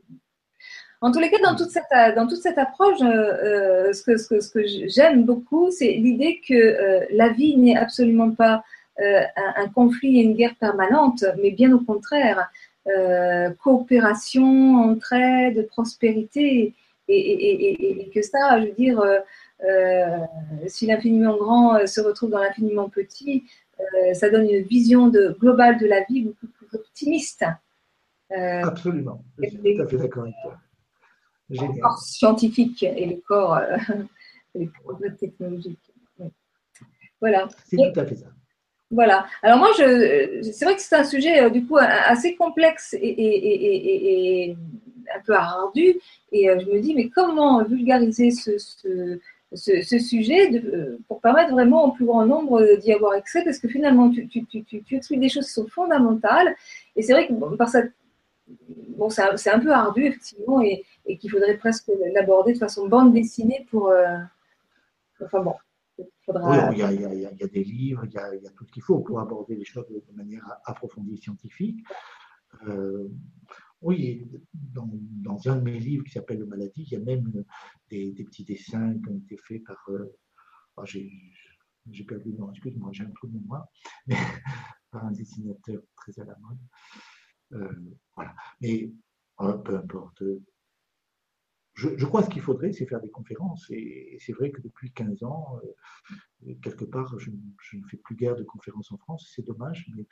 A: En tous les cas, dans toute cette, dans toute cette approche, euh, euh, ce que, ce que, j'aime beaucoup, c'est l'idée que euh, la vie n'est absolument pas un, conflit et une guerre permanente, mais bien au contraire, coopération, entraide, prospérité, et, que ça, je veux dire, si l'infiniment grand se retrouve dans l'infiniment petit, ça donne une vision de, globale de la vie beaucoup plus optimiste.
B: Absolument, je suis tout à fait d'accord avec toi
A: le corps scientifique et le corps, euh, technologique. Voilà.
B: C'est tout à fait ça.
A: Voilà. Alors moi, je, c'est vrai que c'est un sujet euh, du coup assez complexe et, un peu ardu. Et euh, je me dis, mais comment vulgariser ce, sujet pour permettre vraiment au plus grand nombre d'y avoir accès? Parce que finalement, tu, expliques des choses qui sont fondamentales. Et c'est vrai que bon, c'est un peu ardu, effectivement, et, qu'il faudrait presque l'aborder de façon bande dessinée pour. Euh, enfin bon.
B: Il, y a, des livres, il y a, tout ce qu'il faut pour aborder les choses de, manière approfondie scientifique. Euh, oui, dans, un de mes livres qui s'appelle Le Maladie, il y a même des, des, petits dessins qui ont été faits par. Euh, oh, j'ai perdu le excuse-moi, j'ai un trou de mémoire, mais par un dessinateur très à la mode. Euh, voilà. Mais euh, peu importe. Je, crois que ce qu'il faudrait, c'est faire des conférences. Et, c'est vrai que depuis 15 ans, euh, quelque part, je, ne fais plus guère de conférences en France. C'est dommage, mais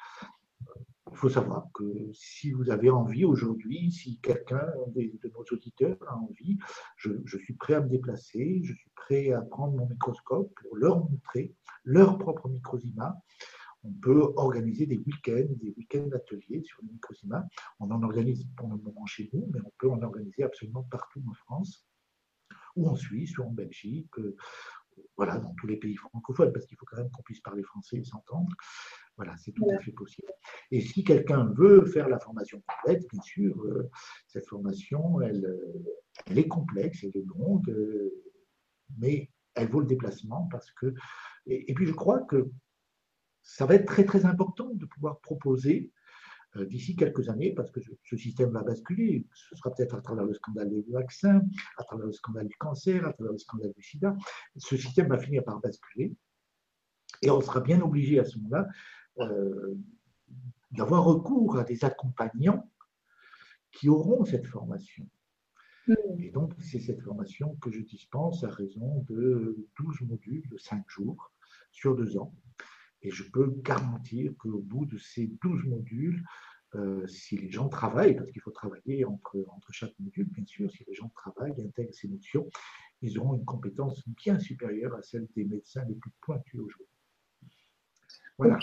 B: il faut savoir que si vous avez envie aujourd'hui, si quelqu'un de, nos auditeurs a envie, je, je, suis prêt à me déplacer, je suis prêt à prendre mon microscope pour leur montrer leur propre microsima on peut organiser des week-ends, des week-ends d'ateliers sur le microclimat. On en organise pour le moment chez nous, mais on peut en organiser absolument partout en France, ou en Suisse, ou en Belgique, euh, voilà, dans tous les pays francophones, parce qu'il faut quand même qu'on puisse parler français et s'entendre. Voilà, c'est tout à fait possible. Et si quelqu'un veut faire la formation complète, bien sûr, euh, cette formation, elle, elle est complexe, elle est longue, euh, mais elle vaut le déplacement parce que. Et, puis je crois que ça va être très très important de pouvoir proposer euh, d'ici quelques années, parce que ce système va basculer. Ce sera peut-être à travers le scandale des vaccins, à travers le scandale du cancer, à travers le scandale du sida. Ce système va finir par basculer. Et on sera bien obligé à ce moment-là euh, d'avoir recours à des accompagnants qui auront cette formation. Mm. Et donc, c'est cette formation que je dispense à raison de 12 modules de 5 jours sur 2 ans. Et je peux garantir qu'au bout de ces 12 modules, euh, si les gens travaillent, parce qu'il faut travailler entre, entre chaque module, bien sûr, si les gens travaillent intègrent ces notions, ils auront une compétence bien supérieure à celle des médecins les plus pointus aujourd'hui.
A: Voilà.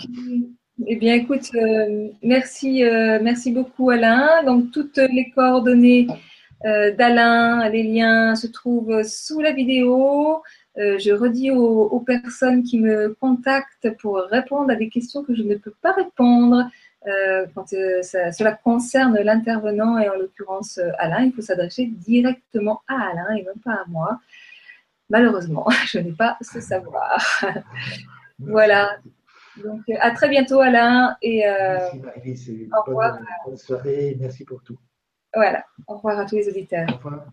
A: Eh bien, écoute, euh, merci, euh, merci beaucoup Alain. Donc, toutes les coordonnées d'Alain, les liens se trouvent sous la vidéo. Je redis aux, personnes qui me contactent pour répondre à des questions que je ne peux pas répondre quand cela concerne l'intervenant et en l'occurrence Alain. Il faut s'adresser directement à Alain et non pas à moi. Malheureusement, je n'ai pas ce savoir. voilà. Donc, euh, à très bientôt, Alain. Et,
B: euh, merci, Marie. Au revoir. Bonne soirée. Merci pour tout.
A: Voilà. Au revoir à tous les auditeurs. Au revoir.